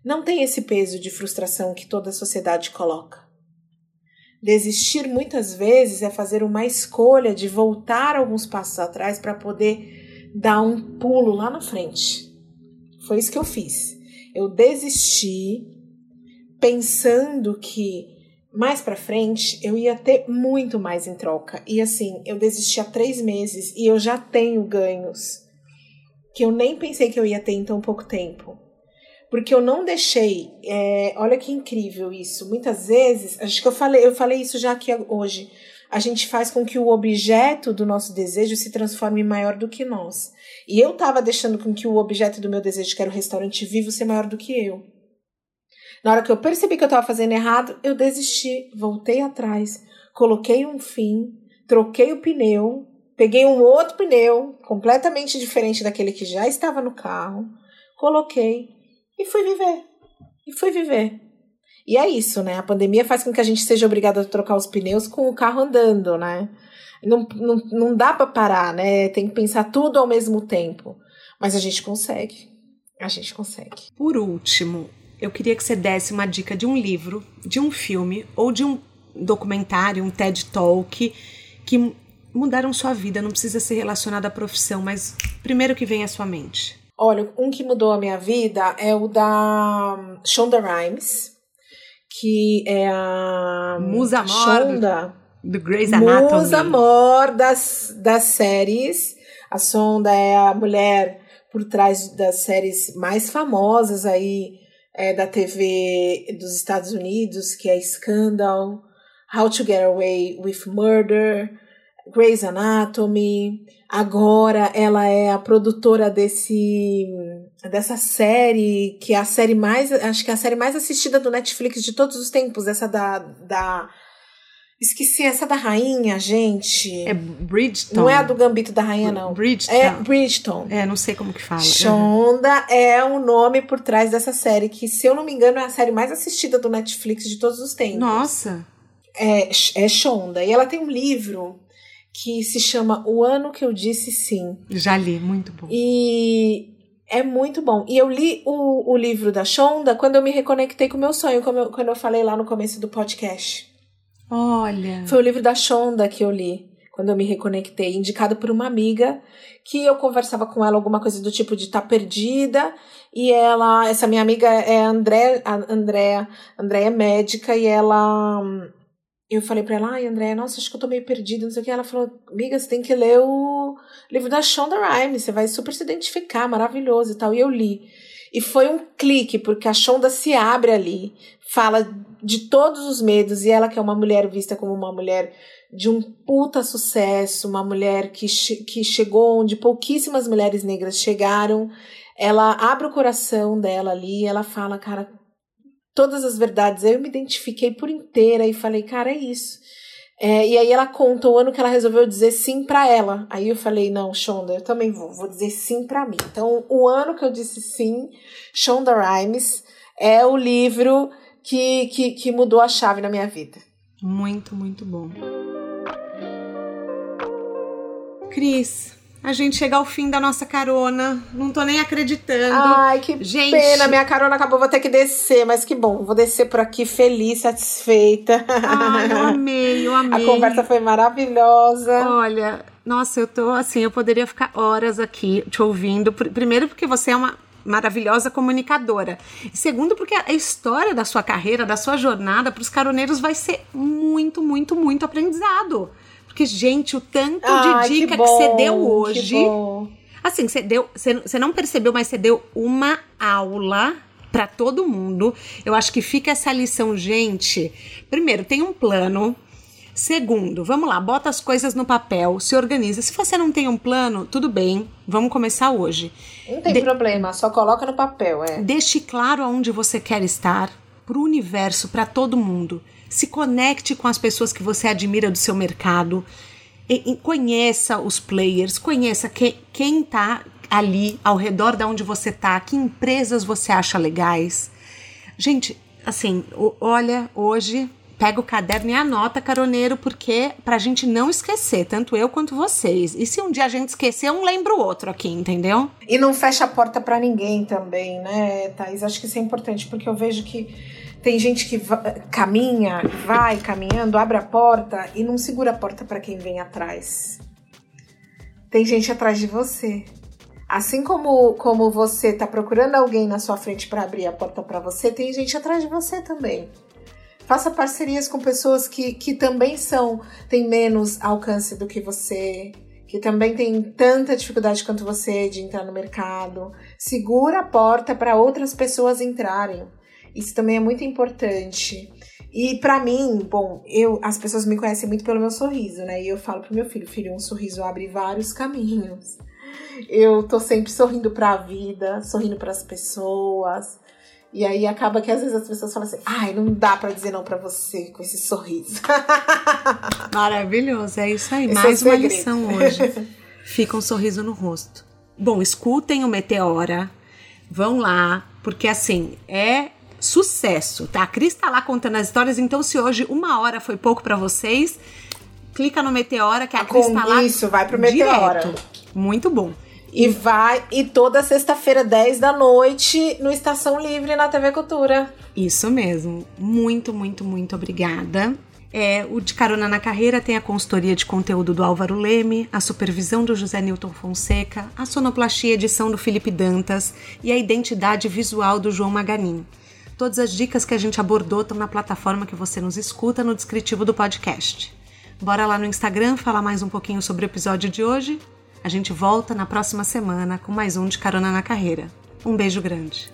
não tem esse peso de frustração que toda a sociedade coloca. Desistir muitas vezes é fazer uma escolha de voltar alguns passos atrás para poder dar um pulo lá na frente. Foi isso que eu fiz. Eu desisti pensando que mais para frente eu ia ter muito mais em troca. E assim, eu desisti há três meses e eu já tenho ganhos que eu nem pensei que eu ia ter em tão pouco tempo. Porque eu não deixei. é, olha que incrível isso. Muitas vezes, acho que eu falei, eu falei isso já aqui hoje. A gente faz com que o objeto do nosso desejo se transforme maior do que nós. E eu tava deixando com que o objeto do meu desejo, que era o restaurante vivo, ser maior do que eu. Na hora que eu percebi que eu estava fazendo errado, eu desisti, voltei atrás, coloquei um fim, troquei o pneu, peguei um outro pneu, completamente diferente daquele que já estava no carro, coloquei e fui viver. E fui viver. E é isso, né? A pandemia faz com que a gente seja obrigado a trocar os pneus com o carro andando, né? Não, não, não dá para parar, né? Tem que pensar tudo ao mesmo tempo. Mas a gente consegue. A gente consegue. Por último, eu queria que você desse uma dica de um livro, de um filme ou de um documentário, um TED Talk que mudaram sua vida. Não precisa ser relacionado à profissão, mas primeiro que vem à sua mente. Olha, um que mudou a minha vida é o da Shonda Rhimes, que é a Musa mor Shonda, do Grey's Anatomy. musa mor das, das séries. A Shonda é a mulher por trás das séries mais famosas aí é, da TV dos Estados Unidos, que é Scandal, How to Get Away with Murder, Grey's Anatomy. Agora ela é a produtora desse dessa série, que é a série mais, acho que é a série mais assistida do Netflix de todos os tempos, essa da da Esqueci essa da rainha, gente. É Bridgeton. Não é a do Gambito da Rainha, não. Bridgeton. É Bridgeton. É, não sei como que fala. Shonda é o nome por trás dessa série, que, se eu não me engano, é a série mais assistida do Netflix de todos os tempos. Nossa. É, é Shonda. E ela tem um livro que se chama O Ano Que Eu Disse Sim. Já li, muito bom. E É muito bom. E eu li o, o livro da Shonda quando eu me reconectei com o meu sonho, como eu, quando eu falei lá no começo do podcast. Olha. Foi o livro da Shonda que eu li quando eu me reconectei, indicado por uma amiga que eu conversava com ela alguma coisa do tipo de estar tá perdida e ela, essa minha amiga é André, Andréa, Andréa é médica e ela eu falei pra ela, ai, André, nossa, acho que eu tô meio perdida, não sei o que. Ela falou, amiga, você tem que ler o livro da Shonda Rhimes, você vai super se identificar, maravilhoso e tal. E eu li. E foi um clique, porque a Shonda se abre ali, fala de todos os medos, e ela que é uma mulher vista como uma mulher de um puta sucesso, uma mulher que, que chegou onde pouquíssimas mulheres negras chegaram, ela abre o coração dela ali, ela fala, cara, todas as verdades. Eu me identifiquei por inteira e falei, cara, é isso. É, e aí ela conta o ano que ela resolveu dizer sim para ela. Aí eu falei, não, Shonda, eu também vou, vou dizer sim para mim. Então, o ano que eu disse sim, Shonda Rhimes, é o livro que, que, que mudou a chave na minha vida. Muito, muito bom. Cris, a gente chega ao fim da nossa carona. Não tô nem acreditando. Ai, que gente... pena. Minha carona acabou, vou ter que descer, mas que bom. Vou descer por aqui feliz, satisfeita. Ai, eu amei, eu [laughs] amei. A conversa foi maravilhosa. Olha, nossa, eu tô assim, eu poderia ficar horas aqui te ouvindo. Primeiro, porque você é uma maravilhosa comunicadora. Segundo, porque a história da sua carreira, da sua jornada para os caroneiros vai ser muito, muito, muito aprendizado. Porque, gente, o tanto de dica que, bom, que, você deu hoje. Assim, você deu. Você, você não percebeu, mas você deu uma aula para todo mundo. Eu acho que fica essa lição, gente. Primeiro, tem um plano. Segundo, vamos lá, bota as coisas no papel, se organiza. Se você não tem um plano, tudo bem, vamos começar hoje. Não tem De problema, só coloca no papel, é. Deixe claro aonde você quer estar, pro universo, para todo mundo se conecte com as pessoas que você admira do seu mercado, e, e conheça os players, conheça que, quem está ali ao redor da onde você está, que empresas você acha legais. Gente, assim, olha, hoje pega o caderno e anota, caroneiro, porque pra gente não esquecer, tanto eu quanto vocês. E se um dia a gente esquecer, um lembra o outro aqui, entendeu? E não fecha a porta para ninguém também, né, Thaís? Acho que isso é importante, porque eu vejo que tem gente que caminha, vai caminhando, abre a porta e não segura a porta para quem vem atrás. Tem gente atrás de você. Assim como, como você está procurando alguém na sua frente para abrir a porta para você, tem gente atrás de você também. Faça parcerias com pessoas que, que também são, têm menos alcance do que você, que também tem tanta dificuldade quanto você de entrar no mercado. Segura a porta para outras pessoas entrarem. Isso também é muito importante. E para mim, bom, eu as pessoas me conhecem muito pelo meu sorriso, né? E eu falo pro meu filho, filho, um sorriso abre vários caminhos. Eu tô sempre sorrindo para a vida, sorrindo para as pessoas. E aí acaba que às vezes as pessoas falam assim: "Ai, não dá para dizer não para você com esse sorriso". [laughs] Maravilhoso, é isso aí. Esse Mais é uma lição [laughs] hoje. Fica um sorriso no rosto. Bom, escutem o Meteora. Vão lá, porque assim, é sucesso, tá? A Cris tá lá contando as histórias, então se hoje uma hora foi pouco para vocês, clica no Meteora que a Cris tá lá. Isso, vai pro Meteora. Direto. Muito bom. E vai, e toda sexta-feira, 10 da noite, no Estação Livre, na TV Cultura. Isso mesmo. Muito, muito, muito obrigada. É, o De Carona na Carreira tem a consultoria de conteúdo do Álvaro Leme, a supervisão do José Newton Fonseca, a sonoplastia edição do Felipe Dantas e a identidade visual do João Maganin. Todas as dicas que a gente abordou estão na plataforma que você nos escuta no descritivo do podcast. Bora lá no Instagram falar mais um pouquinho sobre o episódio de hoje. A gente volta na próxima semana com mais um de Carona na Carreira. Um beijo grande.